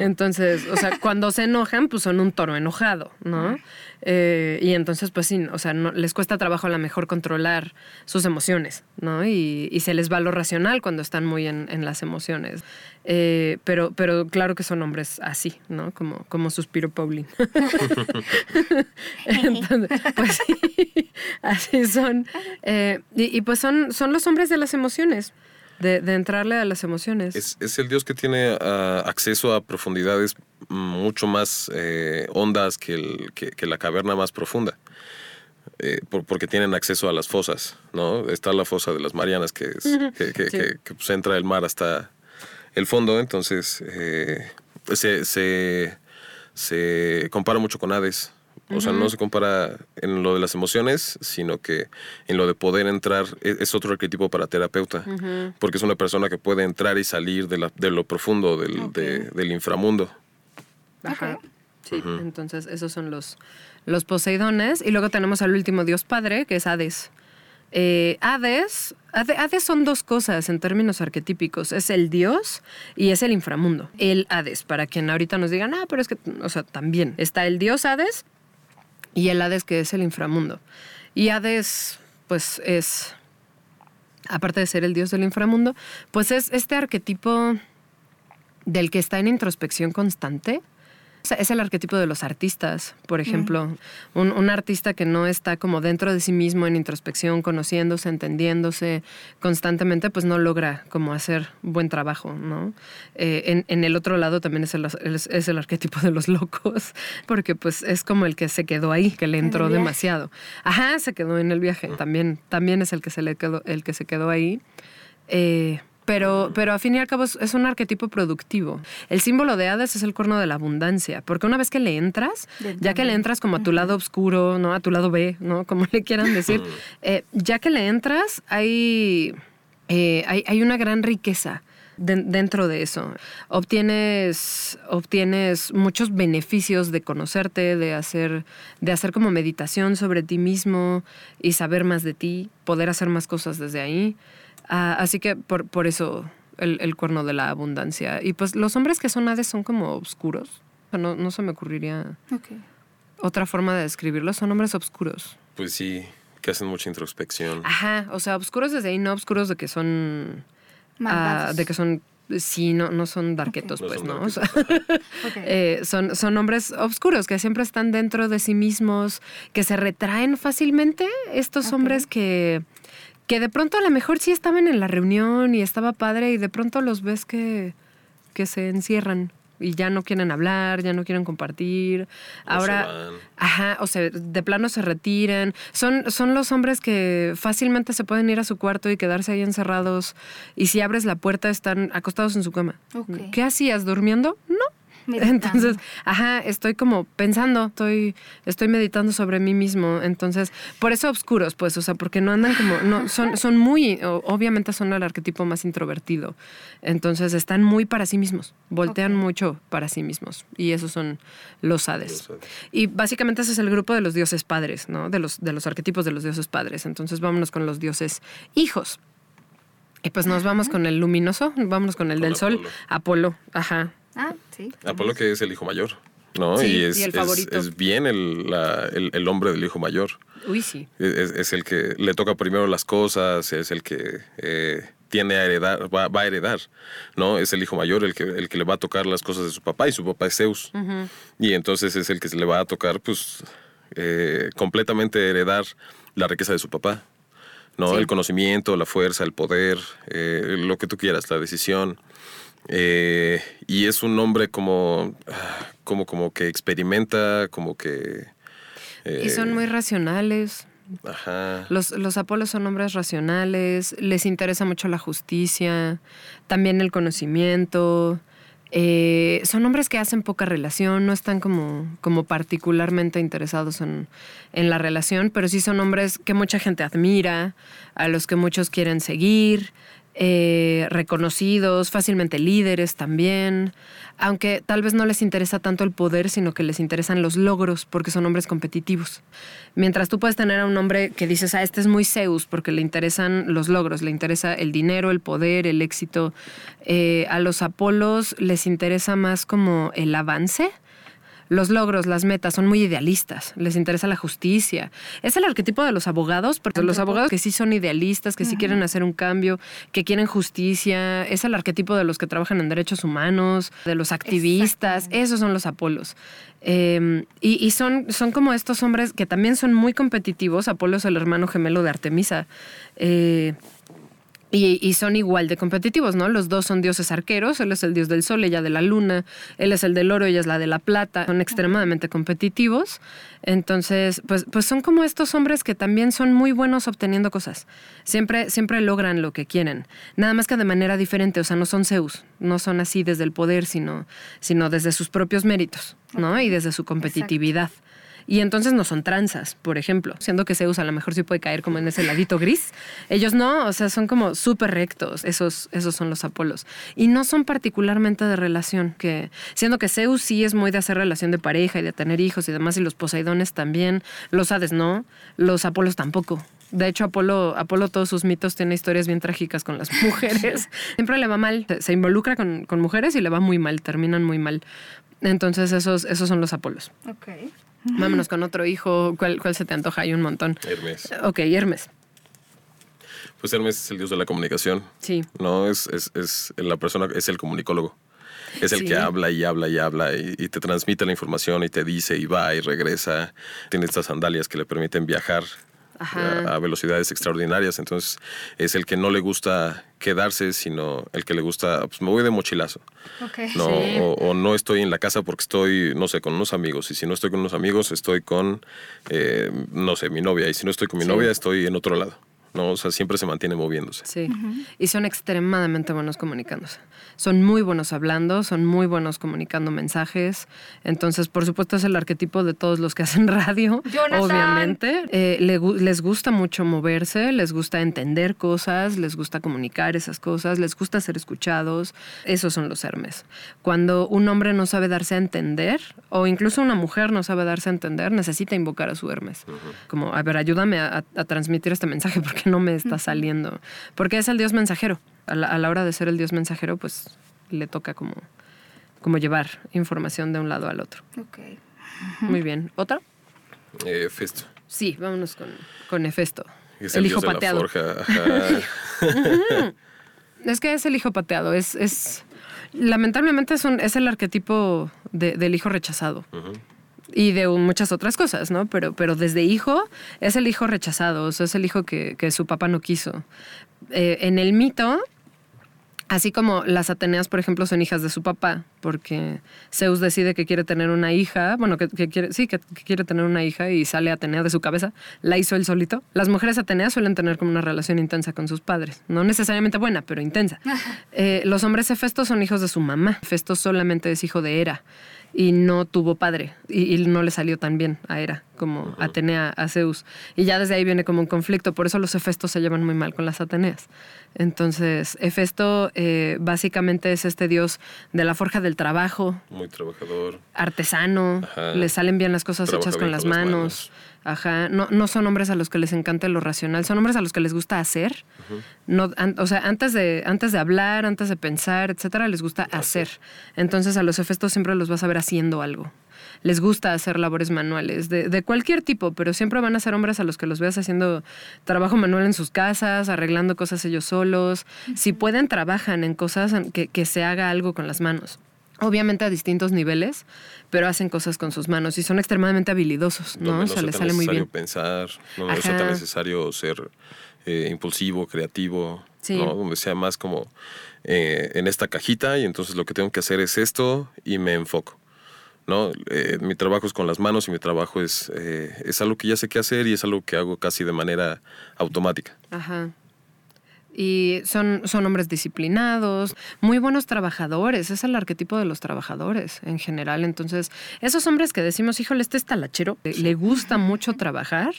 Entonces, o sea, *laughs* cuando se enojan, pues son un toro enojado, ¿no? Eh, y entonces, pues sí, o sea, no, les cuesta trabajo a lo mejor controlar sus emociones, ¿no? Y, y se les va lo racional cuando están muy en, en las emociones. Eh, pero, pero claro que son hombres así, ¿no? Como, como Suspiro Paulín. *laughs* Entonces, pues sí, *laughs* así son. Eh, y, y pues son, son los hombres de las emociones, de, de entrarle a las emociones. Es, es el Dios que tiene ah, acceso a profundidades mucho más eh, hondas que, el- que- que la caverna más profunda. Eh, por- porque tienen acceso a las fosas, ¿no? Está la fosa de las Marianas, que, es, que, que- Sí. que, pues, entra el mar hasta el fondo, entonces eh, se, se, se compara mucho con Hades. O sea, no se compara en lo de las emociones, sino que en lo de poder entrar, e- es, otro arquetipo para terapeuta, porque es una persona que puede entrar y salir de, la- de lo profundo del, de- del inframundo. Ajá. Sí, entonces esos son los, los Poseidones. Y luego tenemos al último dios padre, que es Hades. Eh, Hades, Hade- Hades son dos cosas en términos arquetípicos. Es el dios y es el inframundo. El Hades, para quien ahorita nos digan, ah, pero es que, o sea, también está el dios Hades y el Hades que es el inframundo. Y Hades, pues es, aparte de ser el dios del inframundo, pues es este arquetipo del que está en introspección constante. Sea, es el arquetipo de los artistas, por ejemplo. Un, un artista que no está como dentro de sí mismo en introspección, conociéndose, entendiéndose constantemente, pues no logra como hacer buen trabajo, ¿no? Eh, en, en el otro lado también es el, es, es el arquetipo de los locos, *laughs* porque pues es como el que se quedó ahí, que le entró demasiado. Ajá, se quedó en el viaje. También, también es el que se le quedó, el que se quedó ahí. Eh, pero, pero a fin y al cabo es, es un arquetipo productivo. El símbolo de Hades es el cuerno de la abundancia, porque una vez que le entras, ya que le entras como a tu lado oscuro, ¿no? A tu lado B, ¿no? Como le quieran decir, eh, ya que le entras, hay, eh, hay, hay una gran riqueza de- dentro de eso. Obtienes, obtienes muchos beneficios de conocerte, de hacer, de hacer como meditación sobre ti mismo y saber más de ti, poder hacer más cosas desde ahí. Ah, así que por, por eso el, el cuerno de la abundancia. Y pues los hombres que son Hades son como oscuros. O sea, No, no se me ocurriría otra forma de describirlos. Son hombres oscuros. Pues sí, que hacen mucha introspección. Ajá, o sea, oscuros desde ahí, no oscuros de que son... Malvados. de que son... Sí, no, no son darquetos, pues, son ¿no? O sea, *laughs* eh, son, son hombres oscuros que siempre están dentro de sí mismos, que se retraen fácilmente. Estos hombres que, que de pronto a lo mejor sí estaban en la reunión y estaba padre y de pronto los ves que, que se encierran y ya no quieren hablar, ya no quieren compartir. O se Ahora, van. ajá, o sea, de plano se retiran. Son, son los hombres que fácilmente se pueden ir a su cuarto y quedarse ahí encerrados y si abres la puerta están acostados en su cama. ¿Qué hacías? ¿Durmiendo? No. Meditando. Entonces, ajá, estoy como pensando, estoy, estoy meditando sobre mí mismo. Entonces, por eso oscuros, pues, o sea, porque no andan como, no, son, *laughs* son muy, obviamente son el arquetipo más introvertido. Entonces, están muy para sí mismos, voltean mucho para sí mismos. Y esos son los hades. Los Hades. Y básicamente ese es el grupo de los dioses padres, ¿no? De los, de los arquetipos de los dioses padres. Entonces, vámonos con los dioses hijos. Y pues nos vamos con el luminoso, vámonos con el Con del sol, Apolo. Apolo, ajá. Ah, sí. Apolo que es el hijo mayor, ¿no? Sí, y es, y el es- favorito. es bien el, la- el- el hombre del hijo mayor. Uy, sí. Es, es el que le toca primero las cosas, es el que eh, tiene a heredar, va, va a heredar, ¿no? Es el hijo mayor el que, el que le va a tocar las cosas de su papá y su papá es Zeus. Y entonces es el que se le va a tocar, pues, eh, completamente heredar la riqueza de su papá, ¿no? Sí. El conocimiento, la fuerza, el poder, eh, lo que tú quieras, la decisión. Eh, y es un hombre como, como, como que experimenta, como que... Y eh, son muy racionales. Ajá. Los, los Apolos son hombres racionales, les interesa mucho la justicia, también el conocimiento. Eh, son hombres que hacen poca relación, no están como, como particularmente interesados en, en la relación, pero sí son hombres que mucha gente admira, a los que muchos quieren seguir, eh, reconocidos, fácilmente líderes también, aunque tal vez no les interesa tanto el poder, sino que les interesan los logros, porque son hombres competitivos. Mientras tú puedes tener a un hombre que dices, ah, este es muy Zeus, porque le interesan los logros, le interesa el dinero, el poder, el éxito. Eh, a los Apolos les interesa más como el avance. Los logros, las metas son muy idealistas, les interesa la justicia. Es el arquetipo de los abogados, porque los abogados que sí son idealistas, que sí quieren hacer un cambio, que quieren justicia, es el arquetipo de los que trabajan en derechos humanos, de los activistas, esos son los Apolos. Eh, y y son, son como estos hombres que también son muy competitivos. Apolo es el hermano gemelo de Artemisa. Eh, y, y son igual de competitivos, ¿no? Los dos son dioses arqueros, él es el dios del sol, ella de la luna, él es el del oro, ella es la de la plata, son extremadamente competitivos. Entonces, pues, pues son como estos hombres que también son muy buenos obteniendo cosas. Siempre, siempre logran lo que quieren, nada más que de manera diferente, o sea, no son Zeus, no son así desde el poder, sino, sino desde sus propios méritos, ¿no? Y desde su competitividad. Y entonces no son tranzas, por ejemplo, siendo que Zeus a lo mejor sí puede caer como en ese ladito gris. Ellos no, o sea, son como súper rectos, esos, esos son los Apolos. Y no son particularmente de relación, que siendo que Zeus sí es muy de hacer relación de pareja y de tener hijos y demás, y los Poseidones también, los Hades no, los Apolos tampoco. De hecho, Apolo, Apolo todos sus mitos tiene historias bien trágicas con las *laughs* mujeres. Siempre le va mal, se, involucra con, con mujeres y le va muy mal, terminan muy mal. Entonces esos, esos son los Apolos. Ok. Vámonos con otro hijo. ¿Cuál, cuál se te antoja? Hay un montón. Hermes. Ok, Hermes. Pues Hermes es el dios de la comunicación. Sí. No, es, es, es la persona, es el comunicólogo. Es el Sí. que habla y habla y habla y, y te transmite la información y te dice y va y regresa. Tiene estas sandalias que le permiten viajar a, a velocidades extraordinarias. Entonces es el que no le gusta quedarse, sino el que le gusta, pues me voy de mochilazo. Ok. No, Sí. o, o no estoy en la casa porque estoy, no sé, con unos amigos. Y si no estoy con unos amigos, estoy con, eh, no sé, mi novia. Y si no estoy con mi Sí. novia, estoy en otro lado. No, o sea, siempre se mantiene moviéndose. Sí. Y son extremadamente buenos comunicándose. Son muy buenos hablando, son muy buenos comunicando mensajes. Entonces, por supuesto, es el arquetipo de todos los que *laughs* hacen radio. Jonathan. Obviamente. Eh, le les gusta mucho moverse, les gusta entender cosas, les gusta comunicar esas cosas, les gusta ser escuchados. Esos son los Hermes. Cuando un hombre no sabe darse a entender, o incluso una mujer no sabe darse a entender, necesita invocar a su Hermes. Como, a ver, ayúdame a, a transmitir este mensaje porque no me está saliendo. Porque es el Dios mensajero. A la, a la hora de ser el Dios mensajero, pues le toca como, como llevar información de un lado al otro. Ok. Muy bien. ¿Otra? Eh, Festo. Sí, vámonos con, con Hefesto. Es el, el, hijo dios de la pateado. forja. Es que es el hijo pateado. Es, es lamentablemente es, un- es el arquetipo de- del hijo rechazado. Y de muchas otras cosas, ¿no? Pero, pero desde hijo es el hijo rechazado, o sea, es el hijo que, que su papá no quiso. Eh, en el mito, Así como las Ateneas, por ejemplo, son hijas de su papá, porque Zeus decide que quiere tener una hija, bueno, que, quiere, sí, que, quiere tener una hija y sale Atenea de su cabeza, la hizo él solito. Las mujeres Ateneas suelen tener como una relación intensa con sus padres, no necesariamente buena, pero intensa. *laughs* Eh, los hombres Hefestos son hijos de su mamá. Hefesto solamente es hijo de Hera y no tuvo padre y, no le salió tan bien a Hera como Atenea a Zeus. Y ya desde ahí viene como un conflicto, por eso los Hefestos se llevan muy mal con las Ateneas. Entonces, Hefesto eh, básicamente es este dios de la forja del trabajo. Muy trabajador. Artesano, le salen bien las cosas hechas con, las, manos. Ajá, no, no son hombres a los que les encanta lo racional, son hombres a los que les gusta hacer. no, o sea, antes de, antes de hablar, antes de pensar, etcétera, les gusta hacer. Entonces a los Hefestos siempre los vas a ver haciendo algo les gusta hacer labores manuales, de, cualquier tipo, pero siempre van a ser hombres a los que los veas haciendo trabajo manual en sus casas, arreglando cosas ellos solos. Si pueden, trabajan en cosas que, que se haga algo con las manos obviamente a distintos niveles, pero hacen cosas con sus manos y son extremadamente habilidosos, ¿no? o sea, les sale muy bien. pensar, no es tan necesario ser eh, impulsivo, creativo, ¿no? Donde sea más como eh, en esta cajita y entonces lo que tengo que hacer es esto y me enfoco. ¿no? Eh, mi trabajo es con las manos y mi trabajo es, eh, es algo que ya sé qué hacer y es algo que hago casi de manera automática. Ajá. Y son, son hombres disciplinados, muy buenos trabajadores, es el arquetipo de los trabajadores en general. Entonces, esos hombres que decimos, híjole, este es talachero, le gusta mucho trabajar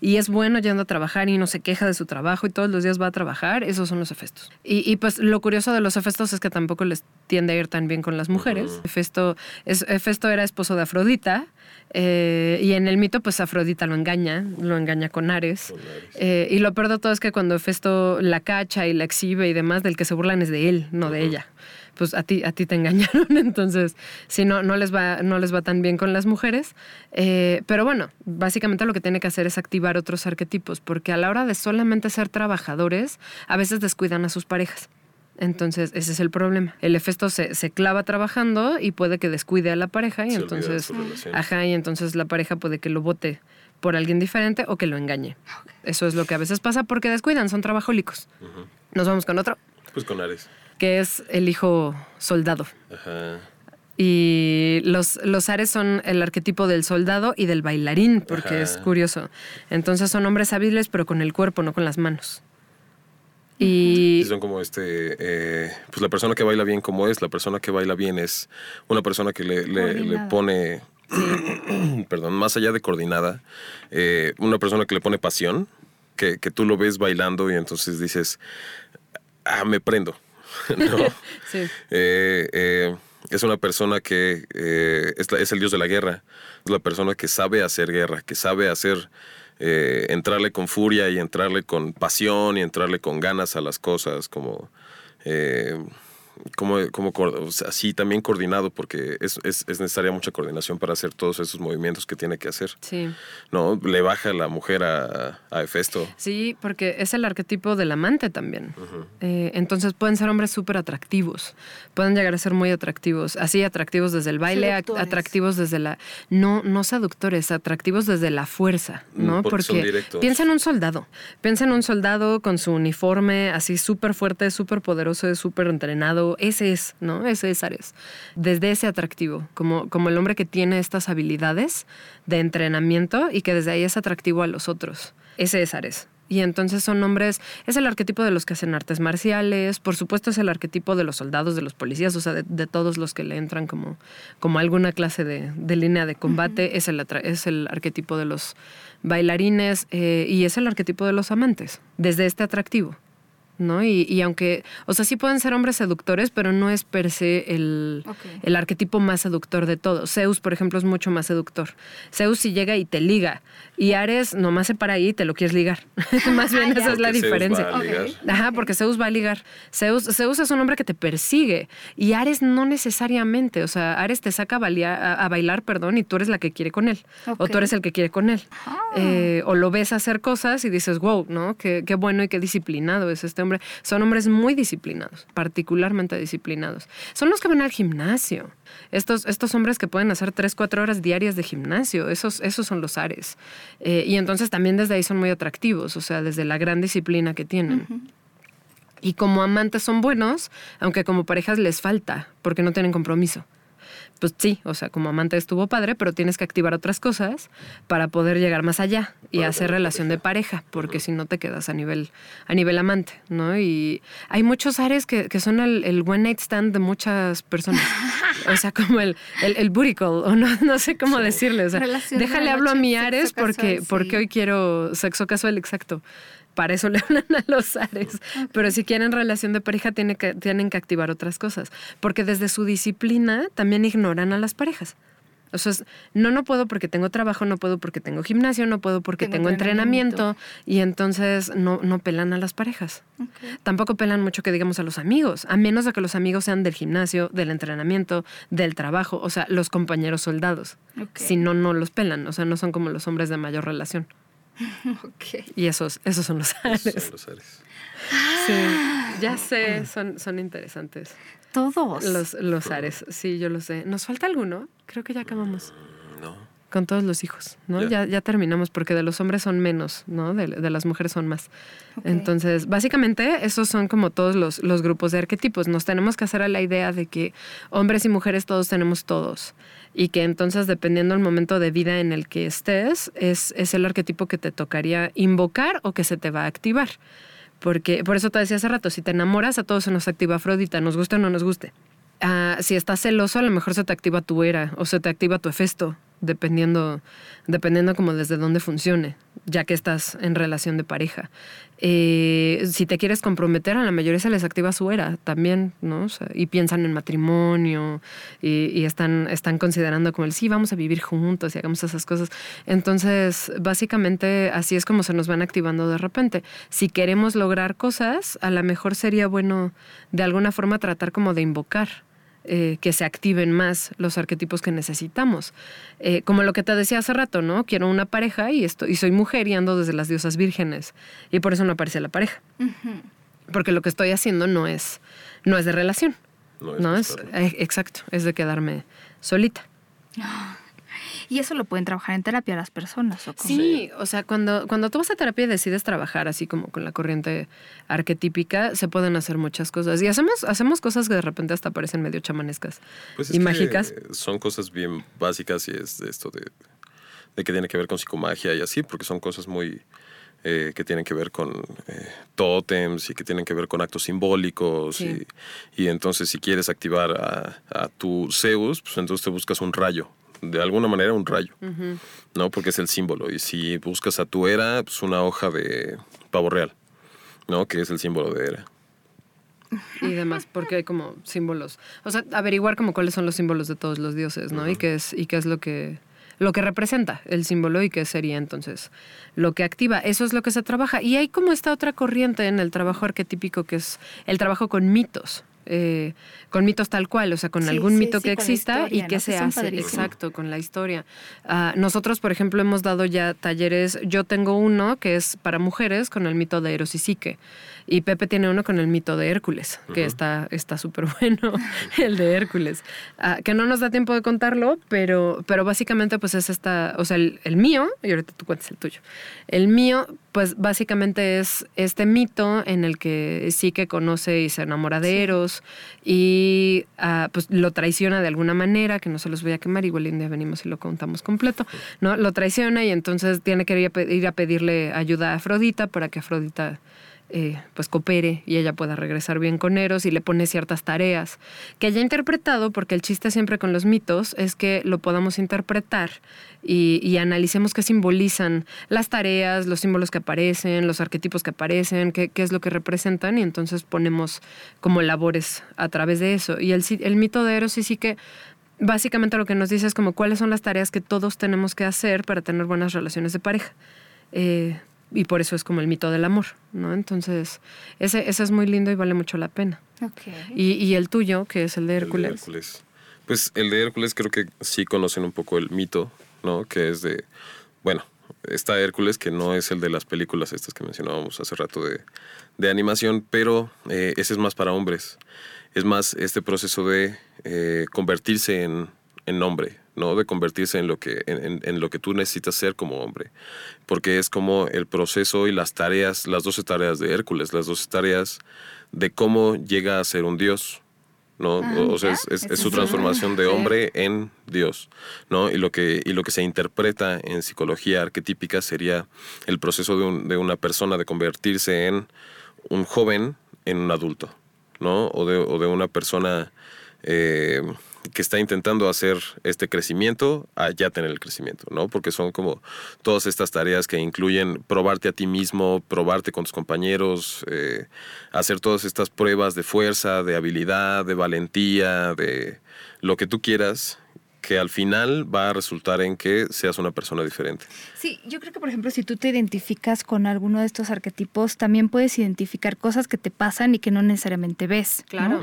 y es bueno yendo a trabajar y no se queja de su trabajo y todos los días va a trabajar, esos son los efestos. Y, y pues lo curioso de los efestos es que tampoco les tiende a ir tan bien con las mujeres. Hefesto, es, Hefesto era esposo de Afrodita, eh, y en el mito, pues Afrodita lo engaña, lo engaña con Ares. Eh, y lo peor de todo es que cuando Hefesto la cacha y la exhibe y demás, del que se burlan es de él, no de ella. Pues a ti, a ti te engañaron, *laughs* entonces, si no, no les va, no les va tan bien con las mujeres. Eh, pero bueno, básicamente lo que tiene que hacer es activar otros arquetipos, porque a la hora de solamente ser trabajadores, a veces descuidan a sus parejas. Entonces, ese es el problema. El efesto se, se, clava trabajando y puede que descuide a la pareja y entonces, ajá, y entonces la pareja puede que lo vote por alguien diferente o que lo engañe. Eso es lo que a veces pasa porque descuidan, son trabajólicos. Nos vamos con otro. Pues con Ares. Que es el hijo soldado. Ajá. Y los, los Ares son el arquetipo del soldado y del bailarín, porque es curioso. Entonces son hombres hábiles, pero con el cuerpo, no con las manos. Y son como este, eh, pues la persona que baila bien como es, la persona que baila bien es una persona que le, le, pone, *clears throat* perdón, más allá de coordinada, eh, una persona que le pone pasión, que, que, tú lo ves bailando y entonces dices, ah, me prendo. *laughs* no. *laughs* sí. Eh, es una persona que es, es el dios de la guerra, es la persona que sabe hacer guerra, que sabe hacer eh, entrarle con furia y entrarle con pasión y entrarle con ganas a las cosas, como eh, como, como así también coordinado, porque es, es, es, necesaria mucha coordinación para hacer todos esos movimientos que tiene que hacer. Sí. ¿No? Le baja la mujer a, a Hefesto. Sí, porque es el arquetipo del amante también. Eh, entonces pueden ser hombres súper atractivos, pueden llegar a ser muy atractivos, así atractivos desde el baile, atractivos desde la... No, no seductores, atractivos desde la fuerza, mm, ¿no? Porque, piensa en un soldado, piensa en un soldado con su uniforme así súper fuerte, súper poderoso, súper entrenado ese es, ¿no? Ese es Ares. Desde ese atractivo, como, como el hombre que tiene estas habilidades de entrenamiento y que desde ahí es atractivo a los otros. Ese es Ares. Y entonces son hombres, es el arquetipo de los que hacen artes marciales, por supuesto es el arquetipo de los soldados, de los policías, o sea, de, todos los que le entran como, como alguna clase de, línea de combate, es, el, es el arquetipo de los bailarines eh, y es el arquetipo de los amantes, desde este atractivo. ¿No? Y, aunque, o sea, sí pueden ser hombres seductores, pero no es per se el, el, arquetipo más seductor de todos. Zeus, por ejemplo, es mucho más seductor. Zeus si llega y te liga, y Ares nomás se para ahí y te lo quieres ligar. *laughs* más bien esa es la diferencia. Ajá, porque Zeus va a ligar. Zeus, Zeus es un hombre que te persigue, y Ares no necesariamente, o sea, Ares te saca a, bailar, perdón, y tú eres la que quiere con él, o tú eres el que quiere con él. Ah. Eh, o lo ves hacer cosas y dices, wow, ¿no? Qué, qué bueno y qué disciplinado es este son hombres muy disciplinados, particularmente disciplinados. Son los que van al gimnasio. Estos, estos hombres que pueden hacer 3, 4 horas diarias de gimnasio, esos, esos son los ares. Eh, y entonces también desde ahí son muy atractivos, o sea, desde la gran disciplina que tienen. Y como amantes son buenos, aunque como parejas les falta, porque no tienen compromiso pues sí, o sea, como amante estuvo padre, pero tienes que activar otras cosas para poder llegar más allá y hacer relación de pareja, porque si no te quedas a nivel, a nivel amante, ¿no? Y hay muchos ares que, son el, el, one night stand de muchas personas. o sea, *laughs* como el, el, el booty call, o no, no sé cómo decirle. O sea, déjale hablo a mi Ares porque, porque hoy quiero sexo casual, exacto para eso le *laughs* hablan a los Ares. Pero si quieren relación de pareja, tienen que, tienen que activar otras cosas. Porque desde su disciplina también ignoran a las parejas. O sea, no, no puedo porque tengo trabajo, no puedo porque tengo gimnasio, no puedo porque tengo, entrenamiento. y entonces no, no pelan a las parejas. Tampoco pelan mucho que digamos a los amigos, a menos de que los amigos sean del gimnasio, del entrenamiento, del trabajo, o sea, los compañeros soldados. Si no, no los pelan, o sea, no son como los hombres de mayor relación. *laughs* Y esos, esos son los ares. son los ares. Sí, ya sé, son, son interesantes. Todos. Los, los ares, sí, yo lo sé. ¿Nos falta alguno? Creo que ya acabamos. Mm, no. Con todos los hijos, ¿no? Ya, ya, terminamos porque de los hombres son menos, ¿no? De, de las mujeres son más. Entonces, básicamente, esos son como todos los, los grupos de arquetipos. Nos tenemos que hacer a la idea de que hombres y mujeres todos tenemos todos y que entonces dependiendo del momento de vida en el que estés, es, es el arquetipo que te tocaría invocar o que se te va a activar. Porque, por eso te decía hace rato, si te enamoras, a todos se nos activa Afrodita, nos guste o no nos guste. Ah, si estás celoso, a lo mejor se te activa tu era o se te activa tu efesto dependiendo, dependiendo como desde dónde funcione, ya que estás en relación de pareja. Eh, si te quieres comprometer, a la mayoría se les activa su era también, ¿no? y piensan en matrimonio y, están, están considerando como el sí, vamos a vivir juntos y hagamos esas cosas. Entonces, básicamente así es como se nos van activando de repente. Si queremos lograr cosas, a lo mejor sería bueno de alguna forma tratar como de invocar eh, que se activen más los arquetipos que necesitamos. Eh, como lo que te decía hace rato, ¿no? Quiero una pareja y, esto, y soy mujer y ando desde las diosas vírgenes. Y por eso no aparece la pareja. Porque lo que estoy haciendo no es, no es de relación. No es, eh, exacto, es de quedarme solita. Y eso lo pueden trabajar en terapia las personas. ¿o Sí, o sea, cuando, cuando tú vas a terapia y decides trabajar así como con la corriente arquetípica, se pueden hacer muchas cosas. Y hacemos, hacemos cosas que de repente hasta parecen medio chamanescas pues y mágicas. son cosas bien básicas y es de esto de, de que tiene que ver con psicomagia y así, porque son cosas muy... Eh, que tienen que ver con eh, tótems y que tienen que ver con actos simbólicos. Y, y, entonces si quieres activar a, a, tu Zeus, pues entonces te buscas un rayo de alguna manera un rayo, ¿no? Porque es el símbolo. Y si buscas a tu era, pues una hoja de pavo real, ¿no? Que es el símbolo de era. Y demás, porque hay como símbolos. O sea, averiguar como cuáles son los símbolos de todos los dioses, ¿no? Y qué es, y qué es lo que lo que representa el símbolo y qué sería entonces lo que activa. Eso es lo que se trabaja. Y hay como esta otra corriente en el trabajo arquetípico que es el trabajo con mitos, eh, con mitos tal cual, o sea, con algún mito que exista y que se hace, exacto, con la historia. Ah, nosotros, por ejemplo, hemos dado ya talleres, yo tengo uno que es para mujeres con el mito de Eros y Psique. Y Pepe tiene uno con el mito de Hércules, que está súper bueno, *laughs* el de Hércules. Ah, que no nos da tiempo de contarlo, pero, pero básicamente pues es esta, o sea, el, mío, y ahorita tú cuentas el tuyo. El mío, pues básicamente es este mito en el que sí que conoce y se enamora de Eros y ah, pues lo traiciona de alguna manera, que no se los voy a quemar, igual un día venimos y lo contamos completo, ¿no? Lo traiciona y entonces tiene que ir a pedirle ayuda a Afrodita para que Afrodita eh, pues coopere y ella pueda regresar bien con Eros y le pone ciertas tareas que haya interpretado, porque el chiste siempre con los mitos es que lo podamos interpretar y, analicemos qué simbolizan las tareas, los símbolos que aparecen, los arquetipos que aparecen, qué, es lo que representan y entonces ponemos como labores a través de eso. Y el, mito de Eros sí sí que básicamente lo que nos dice es como cuáles son las tareas que todos tenemos que hacer para tener buenas relaciones de pareja. Eh, y por eso es como el mito del amor, ¿no? Entonces, ese, ese es muy lindo y vale mucho la pena. Y, y, el tuyo, que es el de Hércules. Hércules. Pues el de Hércules creo que sí conocen un poco el mito, ¿no? Que es de, bueno, está Hércules, que no es el de las películas estas que mencionábamos hace rato de, de animación, pero eh, ese es más para hombres. Es más este proceso de eh, convertirse en, en hombre, ¿no? De convertirse en lo que, en, lo que tú necesitas ser como hombre. Porque es como el proceso y las tareas, las 12 tareas de Hércules, las 12 tareas de cómo llega a ser un dios. ¿no? Ah, o sea, es, es- es eso su transformación de hombre en Dios, ¿no? Y lo que, y lo que se interpreta en psicología arquetípica sería el proceso de, un- de una persona de convertirse en un joven en un adulto, ¿no? O de, o de una persona eh, que está intentando hacer este crecimiento a ya tener el crecimiento, ¿no? Porque son como todas estas tareas que incluyen probarte a ti mismo, probarte con tus compañeros, eh, hacer todas estas pruebas de fuerza, de habilidad, de valentía, de lo que tú quieras, que al final va a resultar en que seas una persona diferente. Sí, yo creo que, por ejemplo, si tú te identificas con alguno de estos arquetipos, también puedes identificar cosas que te pasan y que no necesariamente ves. ¿no? Claro.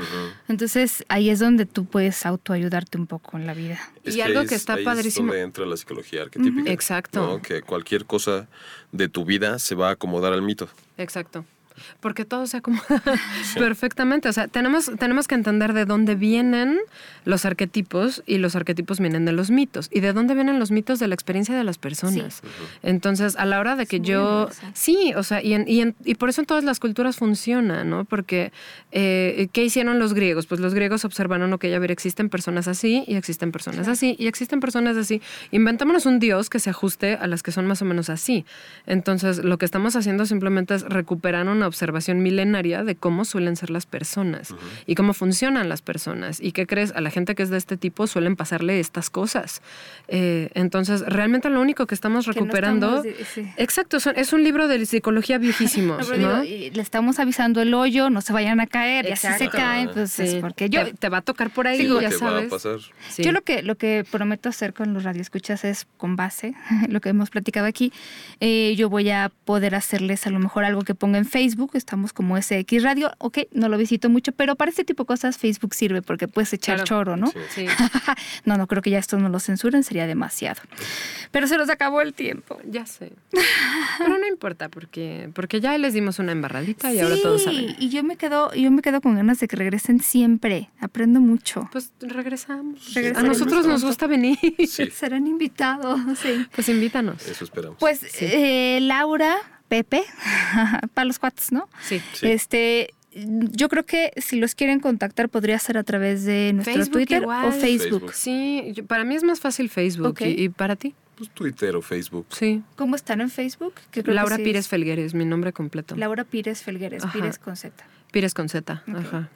Entonces, ahí es donde tú puedes autoayudarte un poco en la vida. Y algo que es- está ahí padrísimo. Es donde entra la psicología arquetípica. Exacto. ¿no? Que cualquier cosa de tu vida se va a acomodar al mito. Exacto. Porque todo se acomoda *laughs* perfectamente. O sea, tenemos, tenemos que entender de dónde vienen los arquetipos y los arquetipos vienen de los mitos. ¿Y de dónde vienen los mitos? De la experiencia de las personas. Entonces, a la hora de que yo... Sí, o sea, y, en- y, en- y por eso en todas las culturas funciona, ¿no? Porque, eh, ¿qué hicieron los griegos? Pues los griegos observaron, ok, a ver, existen personas así y existen personas así y existen personas así. Inventémonos un dios que se ajuste a las que son más o menos así. Entonces, lo que estamos haciendo simplemente es recuperar una observación milenaria de cómo suelen ser las personas y cómo funcionan las personas. ¿Y qué crees? A la gente que es de este tipo suelen pasarle estas cosas. Eh, entonces, realmente lo único que estamos Que no recuperando... estamos sí. Exacto, son- es un libro de psicología viejísimo, *laughs* No, le estamos avisando el hoyo, no se vayan a caer, y así se Exacto. caen, pues es Sí. porque yo, te, te va a tocar por ahí, ¿Qué es lo ya que va a sabes. pasar? Sí. Yo lo que, lo que prometo hacer con los radioescuchas es con base, *laughs* lo que hemos platicado aquí, eh, yo voy a poder hacerles a lo mejor algo que ponga en Facebook, estamos como SX Radio, ok, no lo visito mucho, pero para este tipo de cosas Facebook sirve porque puedes echar Claro. choro, ¿no? Sí. Sí, *laughs* no, no creo que ya esto no lo censuren, sería demasiado. Pero se nos acabó el tiempo. ya sé. Pero no importa, porque, porque ya les dimos una embarradita y ahora todos saben. y yo me quedo, yo me quedo con ganas de que regresen siempre. Aprendo mucho. Pues regresamos. A nosotros nos gusta venir. *laughs* Sí, Serán invitados, sí. Pues invítanos. eso esperamos. Pues eh, Laura, Pepe, *laughs* para los cuates, ¿no? Sí. Sí. Este, yo creo que si los quieren contactar podría ser a través de nuestro Facebook Twitter igual. o Facebook. Facebook. Sí, yo- para mí es más fácil Facebook. Ok. ¿Y, y para ti? Pues Twitter o Facebook. Sí. ¿Cómo están en Facebook? Laura sí es Pires Felgueres, mi nombre completo. Laura Pires Felgueres, Ajá. Pires con Z. Pires con Z. Ajá.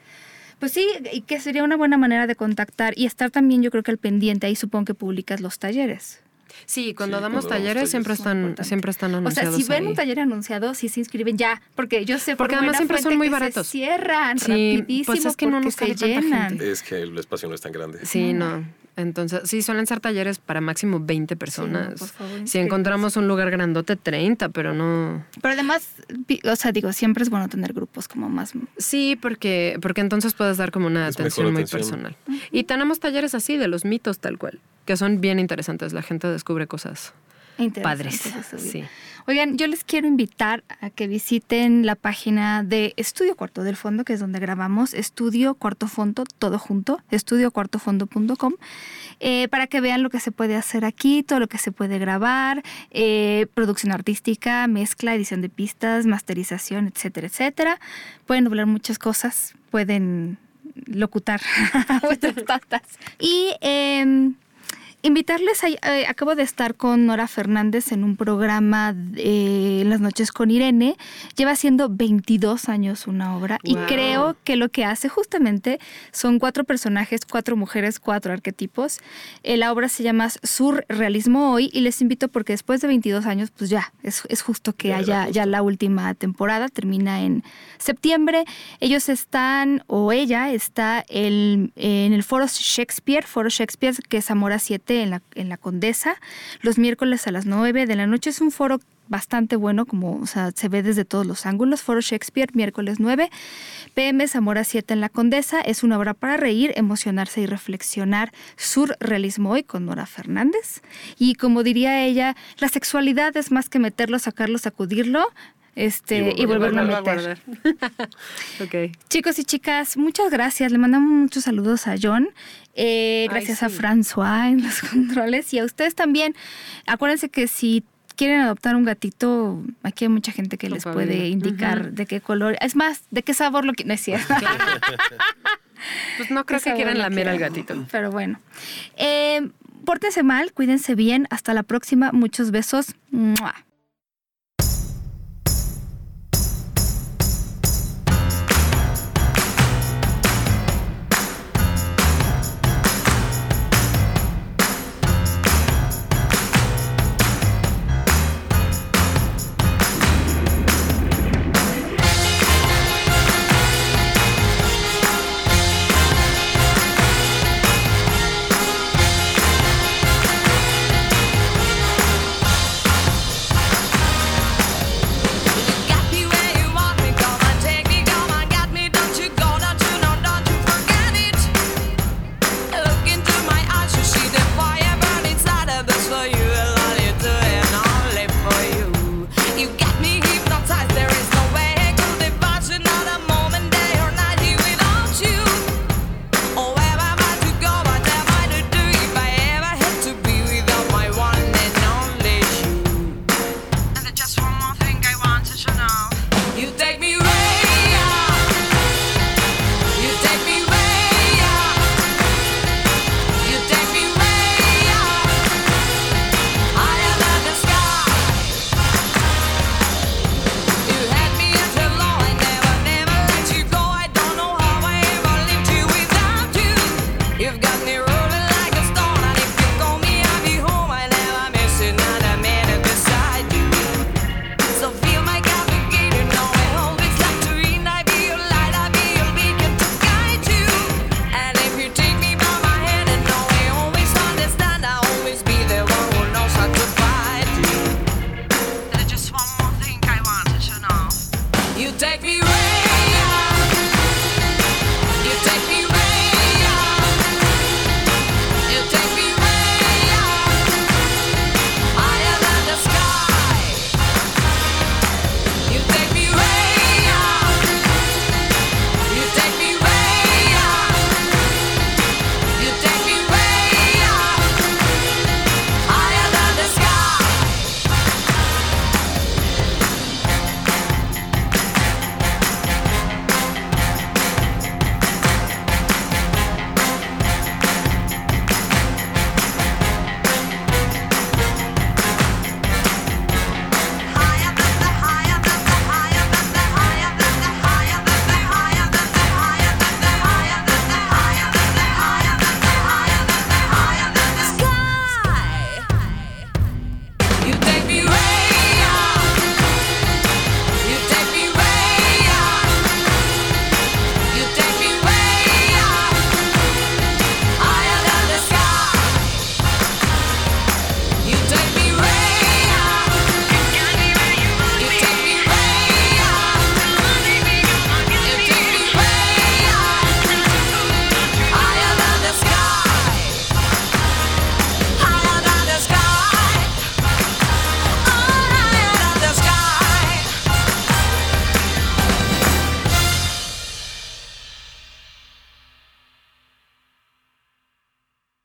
Pues sí, y que sería una buena manera de contactar y estar también, yo creo que al pendiente, ahí supongo que publicas los talleres. Sí, cuando Sí, damos cuando damos talleres siempre están, siempre están O sea, anunciados si ven ahí. un taller anunciado, sí se inscriben ya, porque yo sé Porque por además siempre son muy que baratos. Se cierran Sí, rapidísimo pues es que no nos se llenan. gente. Es que el espacio no es tan grande. Sí, no. Entonces, sí, suelen ser talleres para máximo 20 no, personas. por favor, si encontramos un lugar grandote, 30, pero no. Pero además, o sea, digo, siempre es bueno tener grupos como más Sí, porque, porque entonces puedes dar como una mejor atención muy atención. personal. Y tenemos talleres así de los mitos tal cual, que son bien interesantes. La gente descubre cosas padres. Sí. Oigan, yo les quiero invitar a que visiten la página de Estudio Cuarto del Fondo, que es donde grabamos, Estudio Cuarto Fondo, todo junto, estudiocuartofondo.com, eh, para que vean lo que se puede hacer aquí, todo lo que se puede grabar, eh, producción artística, mezcla, edición de pistas, masterización, etcétera, etcétera. Pueden doblar muchas cosas, pueden locutar *laughs* muchas. *laughs* Y em, Invitarles, a, eh, acabo de estar con Nora Fernández en un programa de las noches con Irene. Lleva haciendo 22 años una obra y creo que lo que hace justamente son cuatro personajes, cuatro mujeres, cuatro arquetipos. Eh, la obra se llama Surrealismo Hoy y les invito porque después de 22 años, pues ya, es, es justo que Ya haya ya la última temporada, termina en septiembre. Ellos están, o ella está el- en el Foro Shakespeare, Foro Shakespeare, que es Zamora 7 en la, Condesa, los miércoles a las 9 de la noche. Es un foro bastante bueno, como se ve desde todos los ángulos. Foro Shakespeare, miércoles 9, PM Zamora 7 en la Condesa. Es una obra para reír, emocionarse y reflexionar. Surrealismo hoy con Nora Fernández. Y como diría ella, la sexualidad es más que meterlo, sacarlo, sacudirlo. Este, y Y volverlo, volverlo a a meter. guardar. *laughs* ok. Chicos y chicas, muchas gracias. Le mandamos muchos saludos a John. Eh, Ay, gracias a. François en los *laughs* controles y a ustedes también. Acuérdense que si quieren adoptar un gatito, aquí hay mucha gente que les puede indicar de qué color, es más, de qué sabor lo quieren. decir. *laughs* pues no creo que quieran lamer al gatito. Pero bueno. Eh, pórtense mal, cuídense bien. Hasta la próxima. Muchos besos.